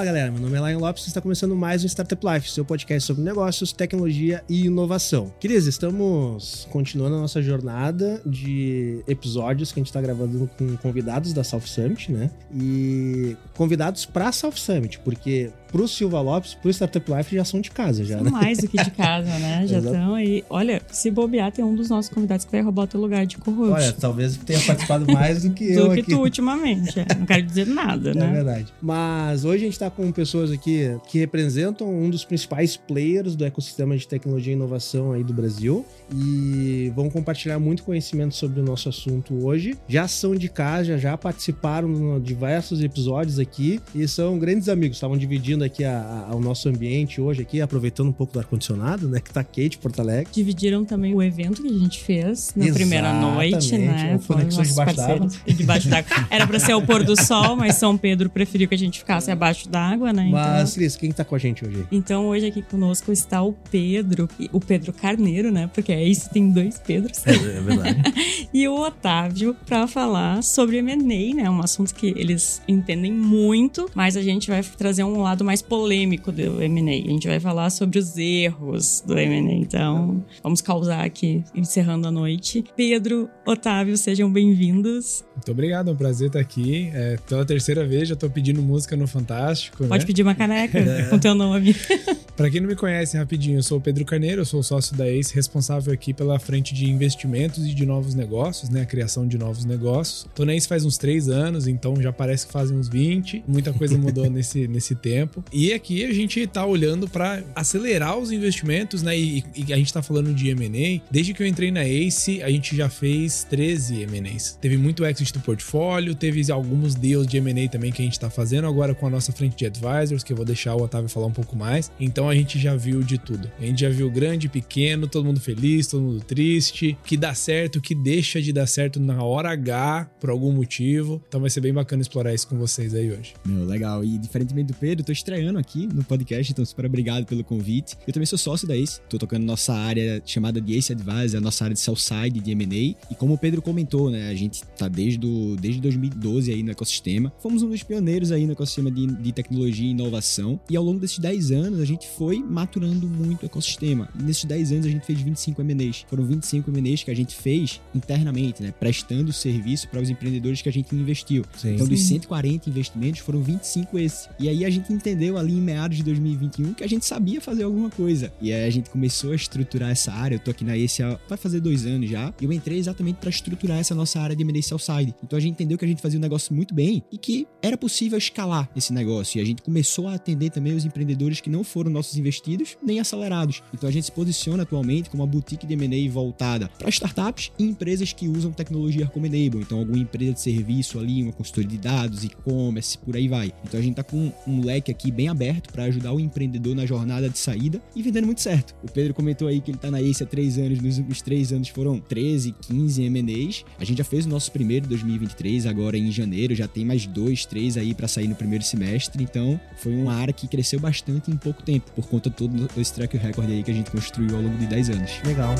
Fala galera, meu nome é Lion Lopes e está começando mais um Startup Life, seu podcast sobre negócios, tecnologia e inovação. Queridos, estamos continuando a nossa jornada de episódios que a gente está gravando com convidados da South Summit, né? E convidados para South Summit, porque pro Silva Lopes, pro Startup Life já são de casa já, né? Mais do que de casa, né? Já estão aí. Olha, se bobear, tem um dos nossos convidados que vai roubar o teu lugar de co-host. Olha, talvez tenha participado mais do que eu do que aqui. tu ultimamente. é. Não quero dizer nada, É né? verdade. Mas hoje a gente está com pessoas aqui que representam um dos principais players do ecossistema de tecnologia e inovação aí do Brasil e vão compartilhar muito conhecimento sobre o nosso assunto hoje. Já são de casa, já participaram de diversos episódios aqui e são grandes amigos. Estavam dividindo aqui a- a- o nosso ambiente hoje aqui, aproveitando um pouco do ar-condicionado, né? Que tá quente Porto Alegre. Dividiram também o evento que a gente fez na primeira noite, Exatamente, né? Conexões Debaixo d'Água. Debaixo d'água. Era pra ser o pôr do sol, mas São Pedro preferiu que a gente ficasse abaixo d'água, né? Mas, Então... Cris, quem tá com a gente hoje? Então hoje aqui conosco está o Pedro, o Pedro Carneiro, né? Porque é isso, tem dois Pedros. É, é verdade. e o Otávio para falar sobre M&A, né? Um assunto que eles entendem muito, mas a gente vai trazer um lado mais polêmico do M&A. A gente vai falar sobre os erros do M&A. Então, vamos causar aqui, encerrando a noite. Pedro, Otávio, sejam bem-vindos. Muito obrigado, é um prazer estar aqui. É, pela terceira vez, já tô pedindo música no Fantástico. Pode né? pedir uma caneca É. com teu nome. Para quem não me conhece, rapidinho, eu sou o Pedro Carneiro, eu sou sócio da ACE, responsável aqui pela frente de investimentos e de novos negócios, né? A criação de novos negócios. Tô na ACE faz uns três anos, então já parece que fazem uns 20. Muita coisa mudou nesse, nesse tempo. E aqui a gente tá olhando para acelerar os investimentos, né? E, e a gente tá falando de M&A. Desde que eu entrei na ACE, a gente já fez 13 M&As. Teve muito exit do portfólio, teve alguns deals de M&A também que a gente tá fazendo agora com a nossa frente de advisors, que eu vou deixar o Otávio falar um pouco mais. Então a gente já viu de tudo. A gente já viu grande, pequeno, todo mundo feliz, todo mundo triste, que dá certo, que deixa de dar certo na hora H por algum motivo. Então vai ser bem bacana explorar isso com vocês aí hoje. Meu, legal. E diferentemente do Pedro, tô estreando aqui no podcast, então super obrigado pelo convite. Eu também sou sócio da Ace, tô tocando nossa área chamada de Ace Advisor, a nossa área de sell-side de M&A. E como o Pedro comentou, né, a gente tá desde, o, desde 2012 aí no ecossistema. Fomos um dos pioneiros aí no ecossistema de, de tecnologia e inovação. E ao longo desses 10 anos, a gente foi maturando muito o ecossistema. E nesses 10 anos, a gente fez 25 M&As. Foram 25 M&As que a gente fez internamente, né, prestando serviço para os empreendedores que a gente investiu. Sim. Então, dos Sim. 140 investimentos, foram 25 esses. E aí a gente entendeu ali em meados de 2021 que a gente sabia fazer alguma coisa. E aí a gente começou a estruturar essa área. Eu tô aqui na esse vai fazer dois anos já. E eu entrei exatamente para estruturar essa nossa área de M&A Side. Então a gente entendeu que a gente fazia um negócio muito bem e que era possível escalar esse negócio. E a gente começou a atender também os empreendedores que não foram nossos investidos nem acelerados. Então a gente se posiciona atualmente como uma boutique de M&A voltada para startups e empresas que usam tecnologia como Enable. Então alguma empresa de serviço ali, uma consultoria de dados, e-commerce, por aí vai. Então a gente tá com um leque aqui bem aberto para ajudar o empreendedor na jornada de saída e vendendo muito certo. O Pedro comentou aí que ele tá na Ace há três anos, nos últimos três anos foram 13, 15 M&As. A gente já fez o nosso primeiro em 2023, agora em janeiro, já tem mais dois, três aí para sair no primeiro semestre. Então foi uma área que cresceu bastante em pouco tempo, por conta de todo esse track record aí que a gente construiu ao longo de 10 anos. Legal.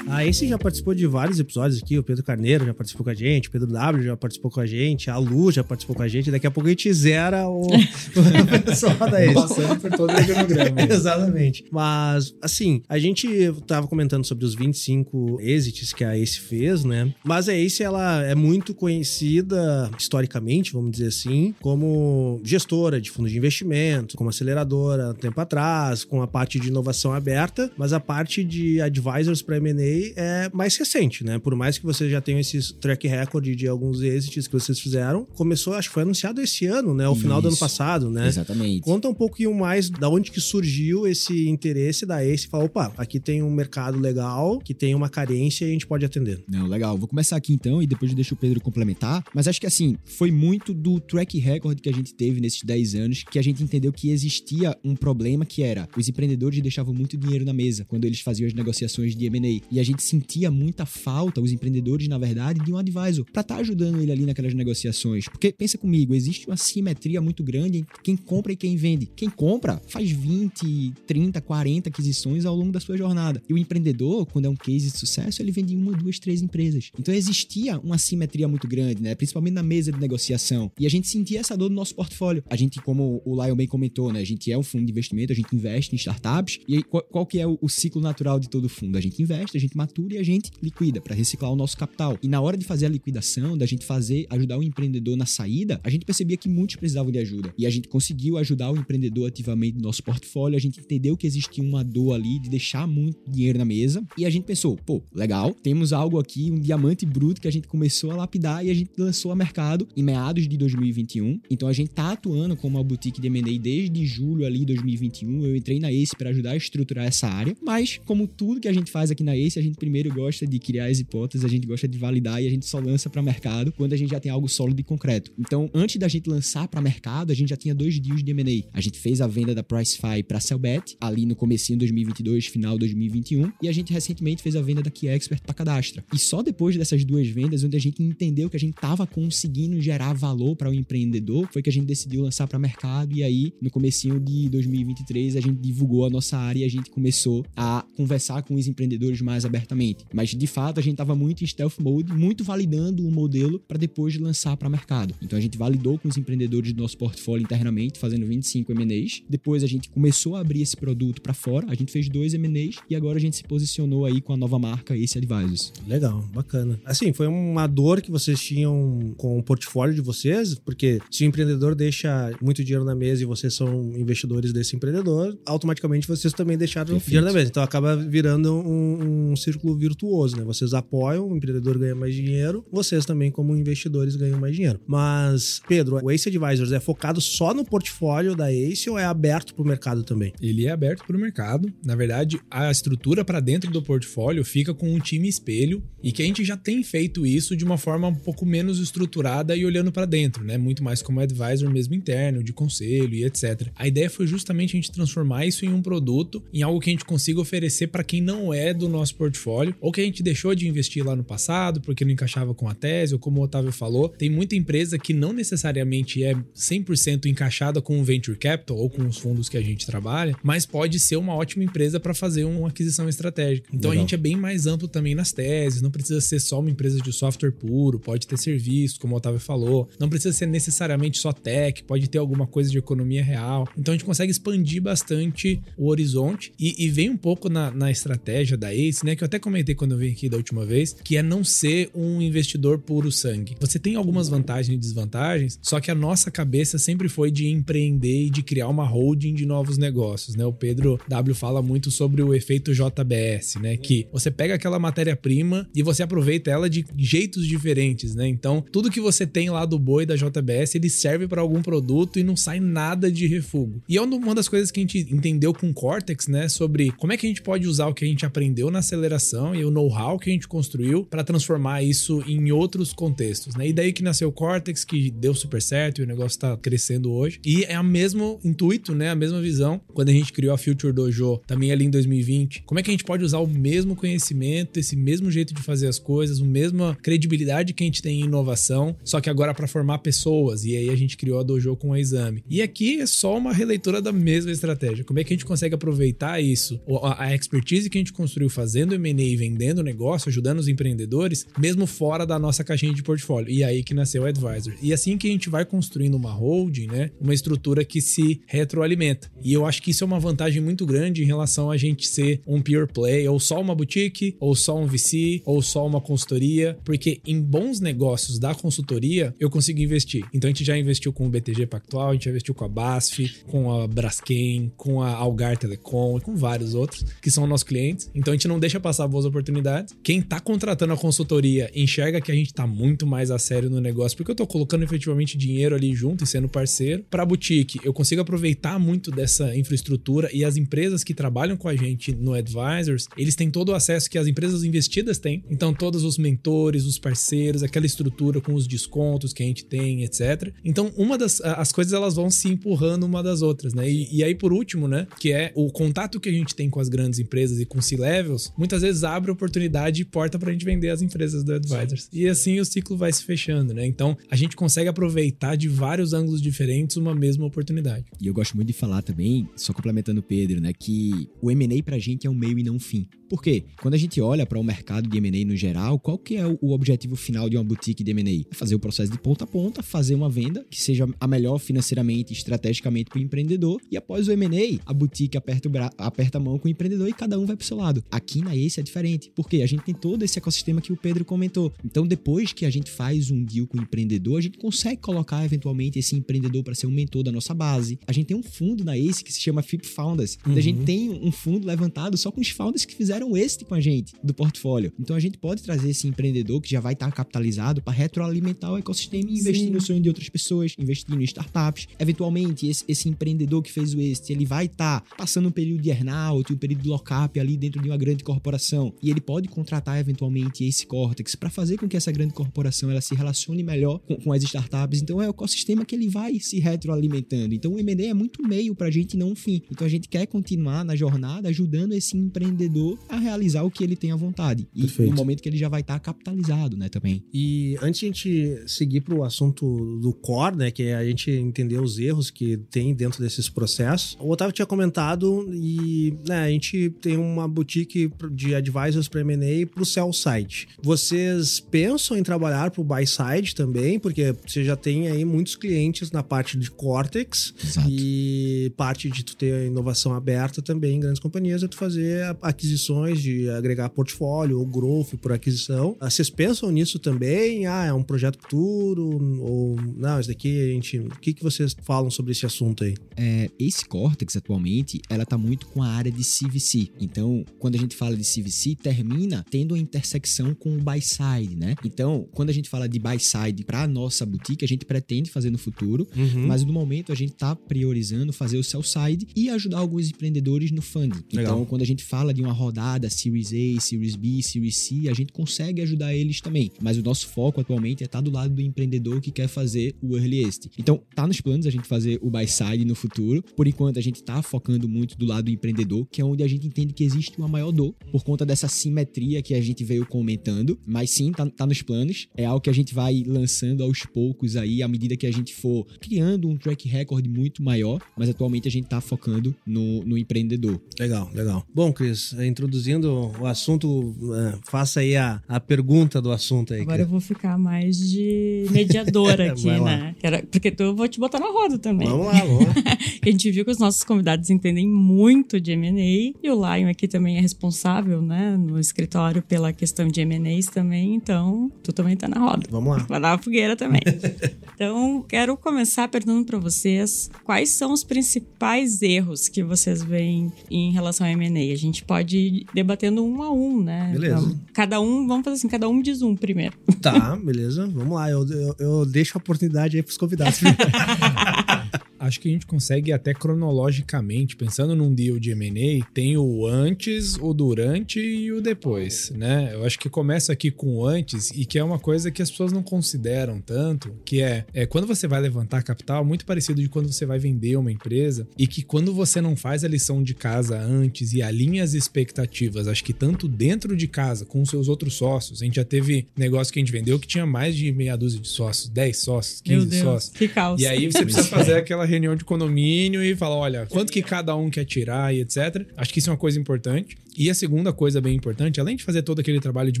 A Ace já participou de vários episódios aqui. O Pedro Carneiro já participou com a gente, o Pedro W já participou com a gente, a Lu já participou com a gente. Daqui a pouco a gente zera o, o pessoal da Ace. Passando por todo o organograma. Exatamente. Mas, assim, a gente tava comentando sobre os 25 exits que a Ace fez, né? Mas a Ace, ela é muito conhecida historicamente, vamos dizer assim, como gestora de fundos de investimento, como aceleradora há um tempo atrás, com a parte de inovação aberta, mas a parte de advisors para M&A é mais recente, né? Por mais que vocês já tenham esse track record de alguns exits que vocês fizeram, começou, acho que foi anunciado esse ano, né? O final do ano passado, né? Exatamente. Conta um pouquinho mais da onde que surgiu esse interesse da Ace. Falar, opa, aqui tem um mercado legal, que tem uma carência e a gente pode atender. Não, legal. Vou começar aqui então e depois eu deixo o Pedro complementar. Mas acho que assim, foi muito do track record que a gente teve nesses 10 anos que a gente entendeu que existia um problema que era os empreendedores deixavam muito dinheiro na mesa quando eles faziam as negociações de M&A. E a gente sentia muita falta, os empreendedores, na verdade, de um advisor pra estar ajudando ele ali naquelas negociações. Porque pensa comigo, existe uma simetria muito grande entre quem compra e quem vende. Quem compra faz 20, 30, 40 aquisições ao longo da sua jornada. E o empreendedor, quando é um case de sucesso, ele vende uma, duas, três empresas. Então existia uma simetria muito grande, né? Principalmente na mesa de negociação. E a gente sentia essa dor no nosso portfólio. A gente, como o Lion bem comentou, né? A gente é um fundo de investimento, a gente investe em startups. E aí, qual, qual que é o, o ciclo natural de todo fundo? A gente investe, a gente matura e a gente liquida para reciclar o nosso capital. E na hora de fazer a liquidação, da gente fazer, ajudar o empreendedor na saída, a gente percebia que muitos precisavam de ajuda. E a gente conseguiu ajudar o empreendedor ativamente no nosso portfólio. A gente entendeu que existia uma dor ali de deixar muito dinheiro na mesa. E a gente pensou, pô, legal, temos algo aqui, um diamante bruto que a gente começou a lapidar e a gente lançou a mercado em meados de 2021. Então a gente tá atuando como uma boutique de M&A desde julho ali de 2021. Eu entrei na Ace para ajudar a estruturar essa área. Mas, como tudo que a gente faz aqui na Ace, a gente primeiro gosta de criar as hipóteses, a gente gosta de validar e a gente só lança para mercado quando a gente já tem algo sólido e concreto. Então, antes da gente lançar para mercado, a gente já tinha dois deals de M&A. A gente fez a venda da Pricefy para Cellbet, ali no comecinho de 2022, final de 2021, e a gente recentemente fez a venda da Key Expert para Cadastra. E só depois dessas duas vendas, onde a gente entendeu que a gente tava conseguindo gerar valor para o empreendedor, foi que a gente decidiu lançar para mercado e aí no comecinho de 2023 a gente divulgou a nossa área e a gente começou a conversar com os empreendedores mais abertamente. Mas de fato a gente tava muito em stealth mode, muito validando o modelo para depois lançar para mercado. Então a gente validou com os empreendedores do nosso portfólio internamente, fazendo 25 M&As. Depois a gente começou a abrir esse produto para fora, a gente fez dois M&As e agora a gente se posicionou aí com a nova marca Ace Advisors. Legal, bacana. Assim, foi uma dor que vocês tinham com o portfólio de vocês, porque se o empreendedor deixa muito dinheiro na mesa e vocês são investidores desse empreendedor, automaticamente vocês também deixaram Perfeito. dinheiro na mesa. Então acaba virando um, um círculo virtuoso, né? Vocês apoiam, o empreendedor ganha mais dinheiro, vocês também, como investidores, ganham mais dinheiro. Mas, Pedro, o Ace Advisors é focado só no portfólio da Ace ou é aberto para o mercado também? Ele é aberto para o mercado. Na verdade, a estrutura para dentro do portfólio fica com um time espelho e que a gente já tem feito isso de uma forma um pouco menos estruturada e olhando para dentro, né? Muito mais como advisor mesmo interno, de conselho e etc. A ideia foi justamente a gente transformar isso em um produto, em algo que a gente consiga oferecer para quem não é do nosso portfólio ou que a gente deixou de investir lá no passado porque não encaixava com a tese, ou como o Otávio falou, tem muita empresa que não necessariamente é 100% encaixada com o venture capital ou com os fundos que a gente trabalha, mas pode ser uma ótima empresa para fazer uma aquisição estratégica. Então Legal. a gente é bem mais amplo também nas teses, não precisa ser só uma empresa de software puro, pode ter serviço, como o Otávio falou, não precisa ser necessariamente só tech, pode ter alguma coisa de economia real. Então a gente consegue expandir bastante o horizonte e, e vem um pouco na, na estratégia da Ace, né, que eu até comentei quando eu vim aqui da última vez, que é não ser um investidor puro sangue. Você tem algumas vantagens e desvantagens, só que a nossa cabeça sempre foi de empreender e de criar uma holding de novos negócios, né? O Pedro W fala muito sobre o efeito JBS, né? Que você pega aquela matéria-prima e você aproveita ela de jeitos diferentes, né? Então, tudo que você tem lá do boi da JBS, ele serve para algum produto e não sai nada de refugo. E é uma das coisas que a gente entendeu com o Cortex, né? Sobre como é que a gente pode usar o que a gente aprendeu na aceleração e o know-how que a gente construiu para transformar isso em outros contextos, né? E daí que nasceu o Cortex, que deu super certo e o negócio tá crescendo hoje. E é o mesmo intuito, né? A mesma visão. Quando a gente criou a Future Dojo, também ali em 2020. Como é que a gente pode usar o mesmo conhecimento, esse mesmo jeito de fazer as coisas, a mesma credibilidade que a gente tem em inovação, só que agora para formar pessoas. E aí a gente criou a Dojo com o exame. E aqui é só uma releitura da mesma estratégia. Como é que a gente consegue aproveitar isso, a expertise que a gente construiu fazendo M&A e vendendo negócio, ajudando os empreendedores, mesmo fora da nossa caixinha de portfólio. E aí que nasceu o Advisor. E assim que a gente vai construindo uma holding, né, uma estrutura que se retroalimenta. E eu acho que isso é uma vantagem muito grande em relação a gente ser um pure play, ou só uma boutique, ou só um VC, ou só uma consultoria, porque em bons negócios da consultoria eu consigo investir. Então a gente já investiu com o BTG Pactual, a gente já investiu com a BASF, com a Braskem, com a Algar Telecom e com vários outros que são nossos clientes. Então a gente não deixa passar passar boas oportunidades. Quem tá contratando a consultoria enxerga que a gente tá muito mais a sério no negócio, porque eu tô colocando efetivamente dinheiro ali junto e sendo parceiro. Pra boutique, eu consigo aproveitar muito dessa infraestrutura e as empresas que trabalham com a gente no Advisors, eles têm todo o acesso que as empresas investidas têm. Então, todos os mentores, os parceiros, aquela estrutura com os descontos que a gente tem, etc. Então, uma das as coisas elas vão se empurrando uma das outras, né? E, e aí, por último, né, que é o contato que a gente tem com as grandes empresas e com C-levels, muitas vezes abre oportunidade e porta pra gente vender as empresas do Advisors. E assim o ciclo vai se fechando, né? Então, a gente consegue aproveitar de vários ângulos diferentes uma mesma oportunidade. E eu gosto muito de falar também, só complementando o Pedro, né, que o M&A pra gente é um meio e não um fim. Por quê? Quando a gente olha para o mercado de M&A no geral, qual que é o objetivo final de uma boutique de M&A? É fazer o processo de ponta a ponta, fazer uma venda que seja a melhor financeiramente e estrategicamente para o empreendedor e após o M&A, a boutique aperta, o aperta a mão com o empreendedor e cada um vai para o seu lado. Aqui na Ace é diferente, porque a gente tem todo esse ecossistema que o Pedro comentou. Então, depois que a gente faz um deal com o empreendedor, a gente consegue colocar eventualmente esse empreendedor para ser um mentor da nossa base. A gente tem um fundo na Ace que se chama FIP Founders, uhum. a gente uhum. tem um fundo levantado só com os founders que fizeram este com a gente do portfólio. Então a gente pode trazer esse empreendedor que já vai estar capitalizado para retroalimentar o ecossistema e investir Sim. no sonho de outras pessoas, investir em startups. Eventualmente, esse, esse empreendedor que fez o este, ele vai estar passando um período de earnout, um período de lockup ali dentro de uma grande corporação. E ele pode contratar eventualmente esse Cortex para fazer com que essa grande corporação ela se relacione melhor com, com as startups. Então é o ecossistema que ele vai se retroalimentando. Então o M&A é muito meio para a gente, não um fim. Então a gente quer continuar na jornada ajudando esse empreendedor a realizar o que ele tem à vontade. E Perfeito. no momento que ele já vai estar tá capitalizado, né, também. E antes de a gente seguir para o assunto do core, né, que é a gente entender os erros que tem dentro desses processos, o Otávio tinha comentado e né, a gente tem uma boutique de advisors para M&A para o sell side. Vocês pensam em trabalhar para o buy side também, porque você já tem aí muitos clientes na parte de Cortex Exato. e parte de tu ter a inovação aberta também em grandes companhias é tu fazer aquisições de agregar portfólio ou growth por aquisição. Ah, vocês pensam nisso também? Ah, é um projeto futuro? Ou não, isso daqui a gente. O que, que vocês falam sobre esse assunto aí? É, esse Cortex atualmente, ela tá muito com a área de CVC. Então, quando a gente fala de CVC, termina tendo uma intersecção com o buy side, né? Então, quando a gente fala de buy side para nossa boutique, a gente pretende fazer no futuro, uhum. mas no momento a gente tá priorizando fazer o sell side e ajudar alguns empreendedores no funding. Legal. Então, quando a gente fala de uma rodada Series A, Series B, Series C, a gente consegue ajudar eles também. Mas o nosso foco atualmente é estar tá do lado do empreendedor que quer fazer o earliest. Então, tá nos planos a gente fazer o buy side no futuro. Por enquanto, a gente tá focando muito do lado do empreendedor, que é onde a gente entende que existe uma maior dor por conta dessa simetria que a gente veio comentando. Mas sim, tá, tá nos planos. É algo que a gente vai lançando aos poucos aí, à medida que a gente for criando um track record muito maior. Mas atualmente a gente tá focando no, no empreendedor. Legal, legal. Bom, Cris, introduzir introduzindo o assunto, é, faça aí a, a pergunta do assunto aí. Agora eu vou ficar mais de mediadora aqui, né? Porque eu vou te botar na roda também. Vamos lá, vamos lá. a gente viu que os nossos convidados entendem muito de M&A e o Lion aqui também é responsável, né, no escritório pela questão de M&As também, então tu também tá na roda. Vamos lá. Vai dar a fogueira também. então, quero começar perguntando para vocês quais são os principais erros que vocês veem em relação ao M&A. A gente pode debatendo um a um, né? Beleza. Então, cada um, vamos fazer assim, cada um diz um primeiro. Tá, beleza. Vamos lá. Eu, eu, eu deixo a oportunidade aí pros convidados. acho que a gente consegue até cronologicamente, pensando num deal de M&A, tem o antes, o durante e o depois, né? Eu acho que começa aqui com o antes e que é uma coisa que as pessoas não consideram tanto, que é, é quando você vai levantar capital, muito parecido de quando você vai vender uma empresa e que quando você não faz a lição de casa antes e alinha as expectativas, acho que tanto dentro de casa com seus outros sócios, a gente já teve negócio que a gente vendeu que tinha mais de meia dúzia de sócios, 10 sócios, 15 Meu Deus, sócios. Que caos. E aí você precisa fazer aquela reunião de condomínio e falar, olha, quanto que cada um quer tirar e etc. Acho que isso é uma coisa importante. E a segunda coisa bem importante, além de fazer todo aquele trabalho de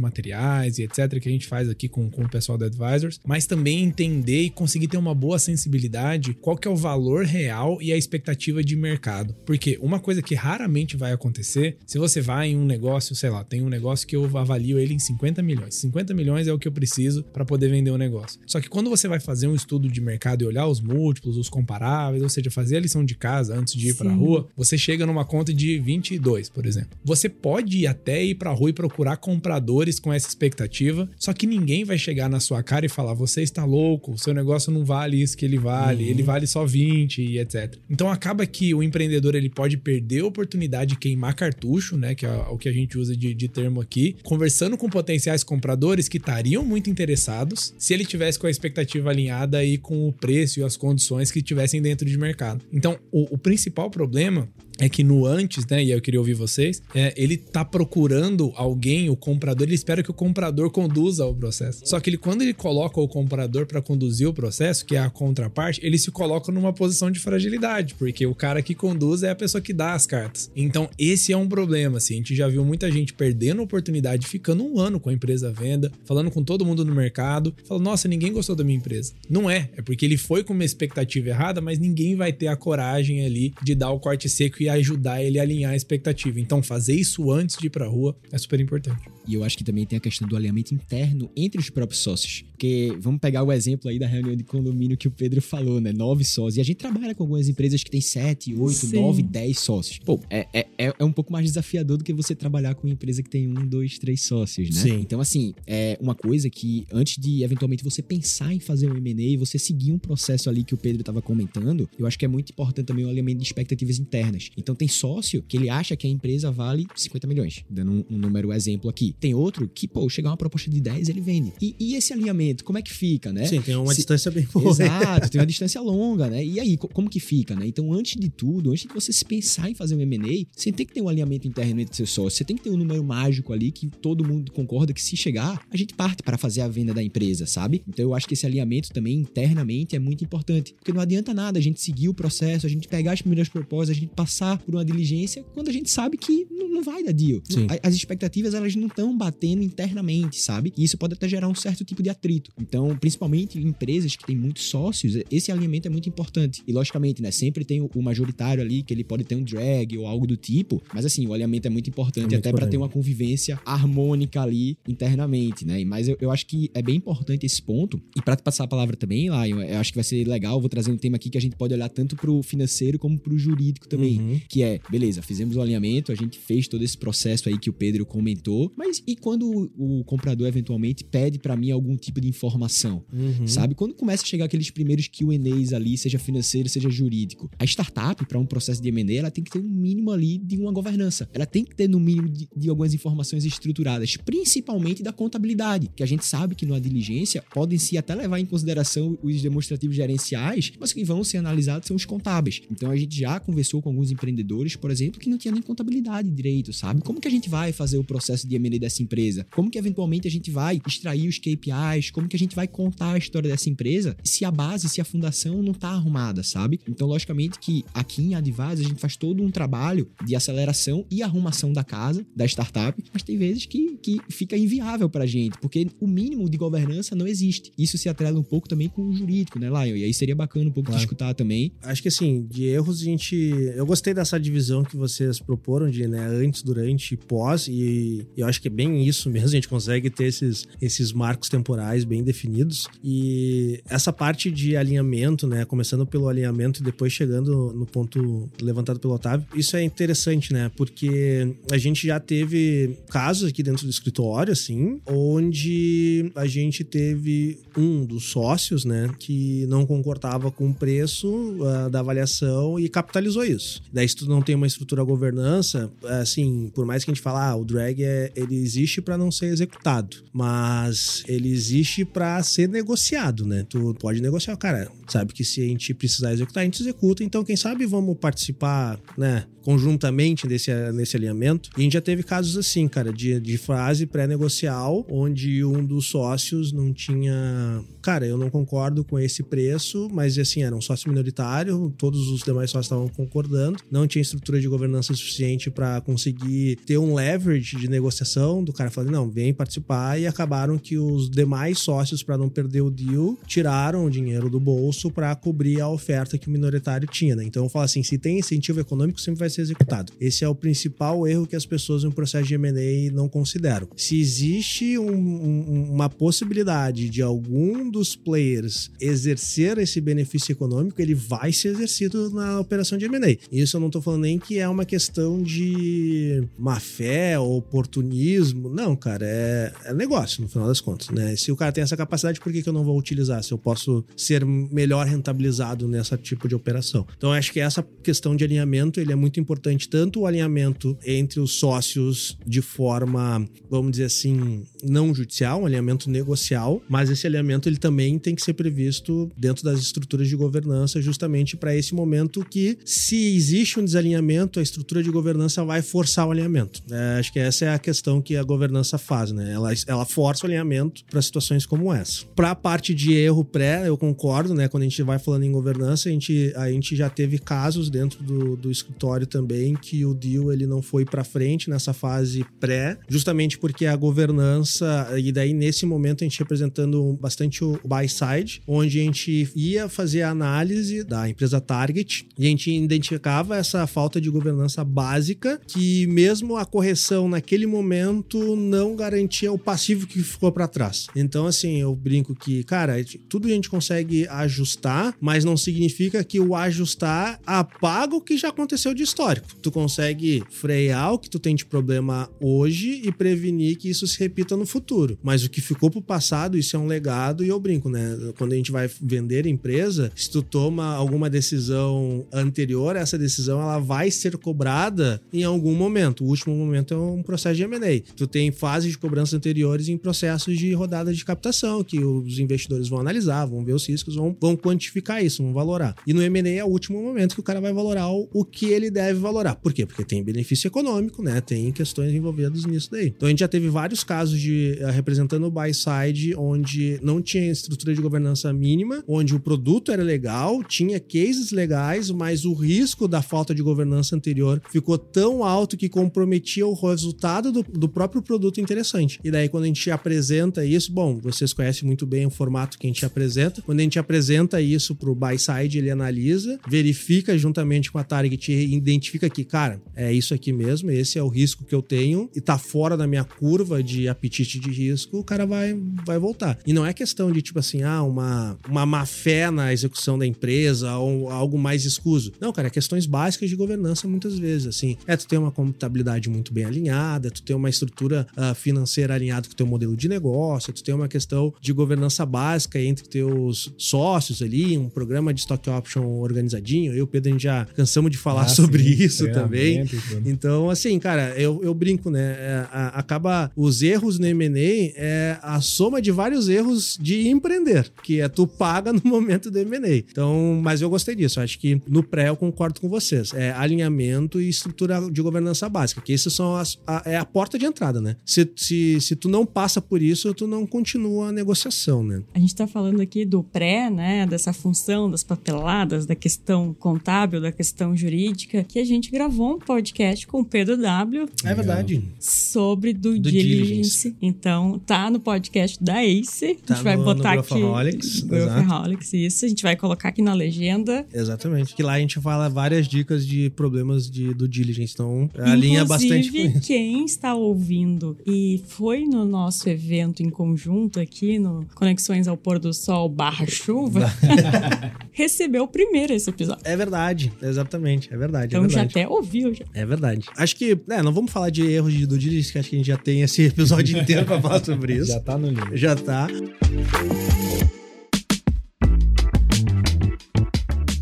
materiais e etc., que a gente faz aqui com, com o pessoal da Advisors, mas também entender e conseguir ter uma boa sensibilidade qual que é o valor real e a expectativa de mercado. Porque uma coisa que raramente vai acontecer, se você vai em um negócio, sei lá, tem um negócio que eu avalio ele em 50 milhões. 50 milhões é o que eu preciso para poder vender o um negócio. Só que quando você vai fazer um estudo de mercado e olhar os múltiplos, os comparados, saudáveis, ou seja, fazer a lição de casa antes de ir para a rua, você chega numa conta de 22, por exemplo. Você pode até ir para a rua e procurar compradores com essa expectativa, só que ninguém vai chegar na sua cara e falar: você está louco, seu negócio não vale isso que ele vale, ele vale só 20 e etc. Então acaba que o empreendedor ele pode perder a oportunidade de queimar cartucho, né? Que é o que a gente usa de, de termo aqui, conversando com potenciais compradores que estariam muito interessados se ele tivesse com a expectativa alinhada aí com o preço e as condições que tivessem dentro de mercado. Então, o, o principal problema é que no antes, né, e eu queria ouvir vocês, é, ele tá procurando alguém, o comprador, ele espera que o comprador conduza o processo. Só que ele, quando ele coloca o comprador para conduzir o processo, que é a contraparte, ele se coloca numa posição de fragilidade, porque o cara que conduz é a pessoa que dá as cartas. Então, esse é um problema, assim, a gente já viu muita gente perdendo oportunidade, ficando um ano com a empresa à venda, falando com todo mundo no mercado, falando, nossa, ninguém gostou da minha empresa. Não é, é porque ele foi com uma expectativa errada, mas ninguém vai ter a coragem ali de dar o corte seco e ajudar ele a alinhar a expectativa. Então, fazer isso antes de ir pra rua é super importante. E eu acho que também tem a questão do alinhamento interno entre os próprios sócios. Porque vamos pegar o exemplo aí da reunião de condomínio que o Pedro falou, né? Nove sócios. E a gente trabalha com algumas empresas que tem sete, oito, nove, dez sócios. Pô, é, é, é é um pouco mais desafiador do que você trabalhar com uma empresa que tem um, dois, três sócios, né? Sim. Então, assim, é uma coisa que antes de eventualmente você pensar em fazer um M&A, você seguir um processo ali que o Pedro estava comentando, eu acho que é muito importante também o alinhamento de expectativas internas. Então, tem sócio que ele acha que a empresa vale 50 milhões, dando um, um número exemplo aqui. Tem outro que, pô, chegar uma proposta de 10, ele vende. E, e esse alinhamento, como é que fica, né? Sim, tem uma Se- distância bem boa. Exato, tem uma distância longa, né? E aí, co- como que fica, né? Então, antes de tudo, antes de você se pensar em fazer um M&A, você tem que ter um alinhamento interno entre seus sócios, você tem que ter um número mágico ali que todo mundo concorda que se chegar, a gente parte para fazer a venda da empresa, sabe? Então, eu acho que esse alinhamento também internamente é muito importante, porque não adianta nada a gente seguir o processo, a gente pegar as primeiras propostas, a gente passar por uma diligência quando a gente sabe que não, não vai dar deal. Sim. As expectativas, elas não estão batendo internamente, sabe? E isso pode até gerar um certo tipo de atrito. Então, principalmente em empresas que têm muitos sócios, esse alinhamento é muito importante. E, logicamente, né, sempre tem o, majoritário ali, que ele pode ter um drag ou algo do tipo, mas, assim, o alinhamento é muito importante, É muito até para ter uma convivência harmônica ali internamente, né? Mas eu, eu acho que é bem importante esse ponto. E para te passar a palavra também, Lion, eu acho que vai ser legal, vou trazer um tema aqui que a gente pode olhar tanto pro financeiro como pro jurídico também Uhum. Que é, beleza, fizemos o alinhamento, a gente fez todo esse processo aí que o Pedro comentou, mas e quando o, o comprador eventualmente pede pra mim algum tipo de informação? Uhum. Sabe? Quando começa a chegar aqueles primeiros Q&As ali, seja financeiro, seja jurídico, a startup, para um processo de M&A, ela tem que ter um mínimo ali de uma governança. Ela tem que ter no mínimo de, de algumas informações estruturadas, principalmente da contabilidade, que a gente sabe que numa diligência podem se até levar em consideração os demonstrativos gerenciais, mas que vão ser analisados são os contábeis. Então a gente já conversou com alguns empreendedores, por exemplo, que não tinha nem contabilidade direito, sabe? Como que a gente vai fazer o processo de M&A dessa empresa? Como que eventualmente a gente vai extrair os KPIs? Como que a gente vai contar a história dessa empresa se a base, se a fundação não tá arrumada, sabe? Então, logicamente que aqui em Advise a gente faz todo um trabalho de aceleração e arrumação da casa, da startup, mas tem vezes que, que fica inviável pra gente, porque o mínimo de governança não existe. Isso se atrela um pouco também com o jurídico, né, Lion? E aí seria bacana um pouco Claro. de escutar também. Acho que assim, de erros a gente. Eu gostei dessa divisão que vocês proporam de né, antes, durante e pós, e eu acho que é bem isso mesmo, a gente consegue ter esses, esses marcos temporais bem definidos. E essa parte de alinhamento, né? Começando pelo alinhamento e depois chegando no ponto levantado pelo Otávio, isso é interessante, né? Porque a gente já teve casos aqui dentro do escritório, assim, onde a gente teve um dos sócios, né, que não concordava com o preço ah, da avaliação e capitalizou isso. Daí, se tu não tem uma estrutura governança, assim, por mais que a gente fale, ah, o drag é, ele existe para não ser executado, mas ele existe para ser negociado, né? Tu pode negociar, cara, sabe que se a gente precisar executar, a gente executa, então quem sabe vamos participar, né, conjuntamente desse, nesse alinhamento. E a gente já teve casos assim, cara, de, de fase pré-negocial, onde um dos sócios não tinha. Cara, eu não concordo com esse preço, mas assim, era um sócio minoritário, todos os demais sócios estavam concordando, não tinha estrutura de governança suficiente para conseguir ter um leverage de negociação do cara falando, não, vem participar, e acabaram que os demais sócios, para não perder o deal, tiraram o dinheiro do bolso para cobrir a oferta que o minoritário tinha, né? Então eu falo assim, se tem incentivo econômico, sempre vai ser executado. Esse é o principal erro que as pessoas no processo de M&A não consideram. Se existe um, um, uma possibilidade de algum dos players exercer esse benefício econômico, ele vai ser exercido na operação de M&A. Isso eu não estou falando nem que é uma questão de má fé ou oportunismo. Não, cara, é, é negócio no final das contas, né? Se o cara tem essa capacidade, por que, que eu não vou utilizar? Se eu posso ser melhor rentabilizado nessa tipo de operação. Então, acho que essa questão de alinhamento, ele é muito importante, tanto o alinhamento entre os sócios de forma, vamos dizer assim, não judicial, um alinhamento negocial, mas esse alinhamento ele também tem que ser previsto dentro das estruturas de governança, justamente para esse momento que, se existe um desalinhamento, a estrutura de governança vai forçar o alinhamento. É, acho que essa é a questão que a governança faz, né? Ela, ela força o alinhamento para situações como essa. Para a parte de erro pré, eu concordo, né? Quando a gente vai falando em governança, a gente, a gente já teve casos dentro do, do escritório também que o deal ele não foi para frente nessa fase pré, justamente porque a governança, e daí nesse momento a gente representando bastante o buy side, onde a gente ia fazer a análise da empresa target e a gente identificava essa falta de governança básica que mesmo a correção naquele momento não garantia o passivo que ficou para trás. Então assim, eu brinco que, cara, tudo a gente consegue ajustar, mas não significa que o ajustar apaga o que já aconteceu de histórico. Tu consegue frear o que tu tem de problema hoje e prevenir que isso se repita no futuro. Mas o que ficou pro passado, isso é um legado e eu brinco, né? Quando a gente vai vender empresa, se tu toma alguma decisão anterior, essa decisão ela vai ser cobrada em algum momento. O último momento é um processo de M&A. Tu tem fases de cobrança anteriores em processos de rodada de captação que os investidores vão analisar, vão ver os riscos, vão, vão quantificar isso, vão valorar. E no M&A é o último momento que o cara vai valorar o, o que ele deve valorar. Por quê? Porque tem benefício econômico, né? Tem questões envolvidas nisso daí. Então a gente já teve vários casos de uh, representando o buy side onde não tinha estrutura de governança mínima, onde o produto era legal, tinha cases legais, mas o risco da falta de governança anterior ficou tão alto que comprometia o resultado do, do próprio produto interessante. E daí quando a gente apresenta isso, bom, vocês conhecem muito bem o formato que a gente apresenta. Quando a gente apresenta isso pro buy side, ele analisa, verifica juntamente com a target e identifica que, cara, é isso aqui mesmo, esse é o risco que eu tenho e tá fora da minha curva de apetite de risco, o cara vai, vai voltar. E não é questão de, tipo assim, ah, uma, uma má fé na execução da empresa ou algo mais escuso. Não, cara, é questões básicas de governança muitas vezes, assim. É tu ter uma contabilidade muito bem alinhada, tu ter uma estrutura uh, financeira alinhada com o teu modelo de negócio, tu ter uma questão de governança básica entre teus sócios ali, um programa de stock option organizadinho. Eu e o Pedro, a gente já cansamos de falar ah, sobre sim, isso também. Então, assim, cara, eu, eu brinco, né? É, a, acaba os erros no M&A é a soma de vários erros de empreender, que é tu paga no momento do M&A. Então, mas eu gostei disso. Acho que no pré eu concordo com vocês. É alinhamento e estrutura de governança básica, que isso são as, a, é a porta de entrada, né? Se, se, se tu não passa por isso, tu não continua a negociação, né? A gente tá falando aqui do pré, né? Dessa função das papeladas, da questão contábil, da questão jurídica, que a gente gravou um podcast com o Pedro W. É verdade. Sobre do, do diligence. diligence. Então, tá no podcast da Ace. Tá a gente vai no, botar no aqui. Growthaholics, isso. A gente vai colocar aqui na legenda. Exatamente. Que lá a gente fala várias dicas de problemas de, do diligence. Então, alinha bastante com isso. quem está ouvindo e foi no nosso evento em conjunto aqui no Conexões ao Pôr do Sol barra chuva, recebeu primeiro esse episódio. É verdade, exatamente, é verdade. Então verdade. já até ouviu. Já. É verdade. Acho que, é, não vamos falar de erros de, do diligence, que acho que a gente já tem esse episódio inteiro pra falar sobre isso. Já tá no livro. Já tá.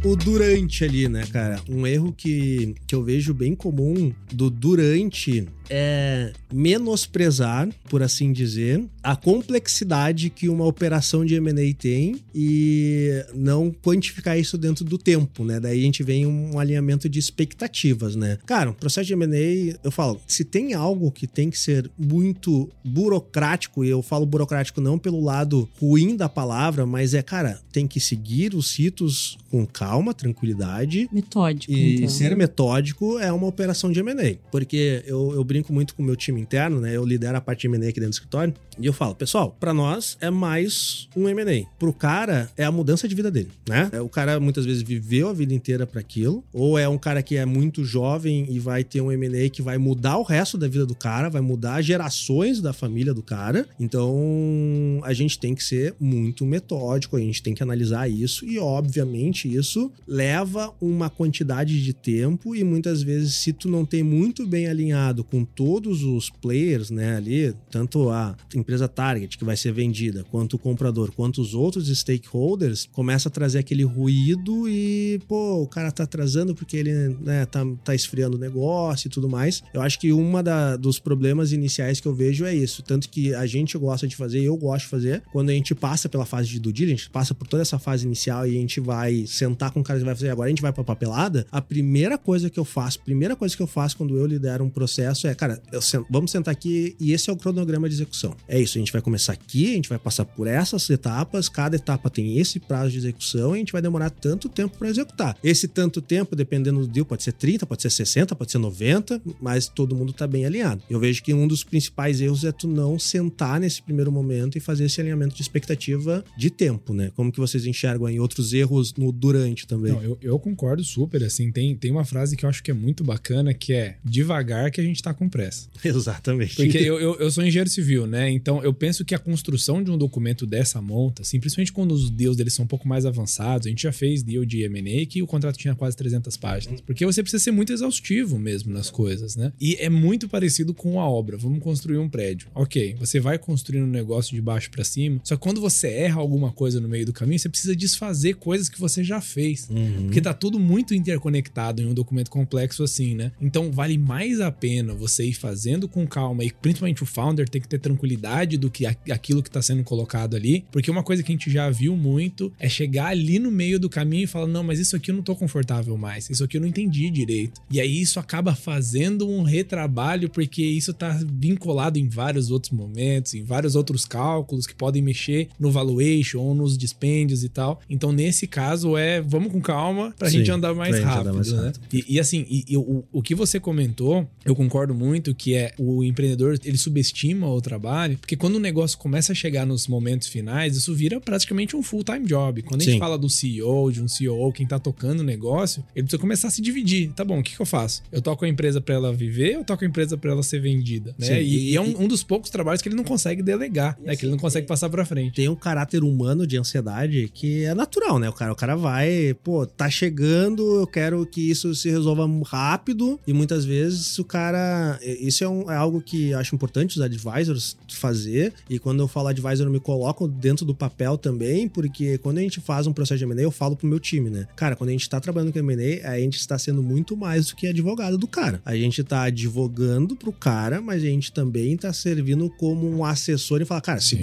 o durante ali, né, cara? Um erro que, que eu vejo bem comum do durante é menosprezar, por assim dizer, a complexidade que uma operação de M&A tem e não quantificar isso dentro do tempo, né? Daí a gente vem um alinhamento de expectativas, né? Cara, o processo de M&A, eu falo, se tem algo que tem que ser muito burocrático, e eu falo burocrático não pelo lado ruim da palavra, mas é, cara, tem que seguir os ritos com calma, tranquilidade. Metódico, E então. ser metódico é uma operação de M&A. Porque eu, eu brinco brinco muito com o meu time interno, né? Eu lidero a parte de M&A aqui dentro do escritório. E eu falo, pessoal, para nós é mais um M&A. Pro cara é a mudança de vida dele, né? É, o cara muitas vezes viveu a vida inteira para aquilo, ou é um cara que é muito jovem e vai ter um M&A que vai mudar o resto da vida do cara, vai mudar gerações da família do cara. Então, a gente tem que ser muito metódico, a gente tem que analisar isso e obviamente isso leva uma quantidade de tempo e muitas vezes se tu não tem muito bem alinhado com todos os players, né, ali, tanto a empresa target que vai ser vendida, quanto o comprador, quanto os outros stakeholders, começa a trazer aquele ruído e, pô, o cara tá atrasando porque ele, né, tá, tá esfriando o negócio e tudo mais. Eu acho que uma da, dos problemas iniciais que eu vejo é isso, tanto que a gente gosta de fazer, eu gosto de fazer, quando a gente passa pela fase de due diligence, passa por toda essa fase inicial e a gente vai sentar com o cara que vai fazer agora, a gente vai pra papelada, a primeira coisa que eu faço, primeira coisa que eu faço quando eu lidero um processo é, cara, sento, vamos sentar aqui e esse é o cronograma de execução. É isso, a gente vai começar aqui, a gente vai passar por essas etapas, cada etapa tem esse prazo de execução e a gente vai demorar tanto tempo para executar. Esse tanto tempo, dependendo do deal, pode ser 30, pode ser 60, pode ser 90, mas todo mundo tá bem alinhado. Eu vejo que um dos principais erros é tu não sentar nesse primeiro momento e fazer esse alinhamento de expectativa de tempo, né? Como que vocês enxergam aí outros erros no durante também? Não, eu, eu concordo super, assim, tem, tem uma frase que eu acho que é muito bacana, que é devagar que a gente tá com pressa. Exatamente. Porque eu, eu, eu sou engenheiro civil, né? Então eu penso que a construção de um documento dessa monta, assim, principalmente quando os deals deles são um pouco mais avançados, a gente já fez deal de M&A que o contrato tinha quase 300 páginas, porque você precisa ser muito exaustivo mesmo nas coisas, né? E é muito parecido com a obra. Vamos construir um prédio. Ok, você vai construindo um negócio de baixo para cima, só que quando você erra alguma coisa no meio do caminho, você precisa desfazer coisas que você já fez. Uhum. Porque tá tudo muito interconectado em um documento complexo assim, né? Então vale mais a pena você ir fazendo com calma e principalmente o founder tem que ter tranquilidade do que aquilo que tá sendo colocado ali, porque uma coisa que a gente já viu muito é chegar ali no meio do caminho e falar: "Não, mas isso aqui eu não tô confortável mais. Isso aqui eu não entendi direito". E aí isso acaba fazendo um retrabalho porque isso tá vinculado em vários outros momentos, em vários outros cálculos que podem mexer no valuation ou nos dispêndios e tal. Então nesse caso é vamos com calma pra Sim, gente andar mais gente rápido, andar mais né? rápido. E, e assim, e, e o, o que você comentou, eu concordo muito que é o empreendedor, ele subestima o trabalho, porque quando o negócio começa a chegar nos momentos finais, isso vira praticamente um full-time job. Quando a gente Sim. fala do CEO, de um CEO, quem tá tocando o negócio, ele precisa começar a se dividir. Tá bom, o que, que eu faço? Eu toco a empresa pra ela viver ou toco a empresa pra ela ser vendida? Né? Sim, E, e- é um, um dos poucos trabalhos que ele não consegue delegar, né? Que ele não consegue passar pra frente. tem um caráter humano de ansiedade que é natural, né? O cara, o cara vai, pô, tá chegando, eu quero que isso se resolva rápido e muitas vezes o cara, isso é, um- é algo que acho importante os advisors fazer e quando eu falo advisor eu me coloco dentro do papel também, porque quando a gente faz um processo de M&A, eu falo pro meu time, né? Cara, quando a gente tá trabalhando com M&A, a gente está sendo muito mais do que advogado do cara. A gente tá advogando pro cara, mas a gente também tá servindo como um assessor e falar, cara, Sim.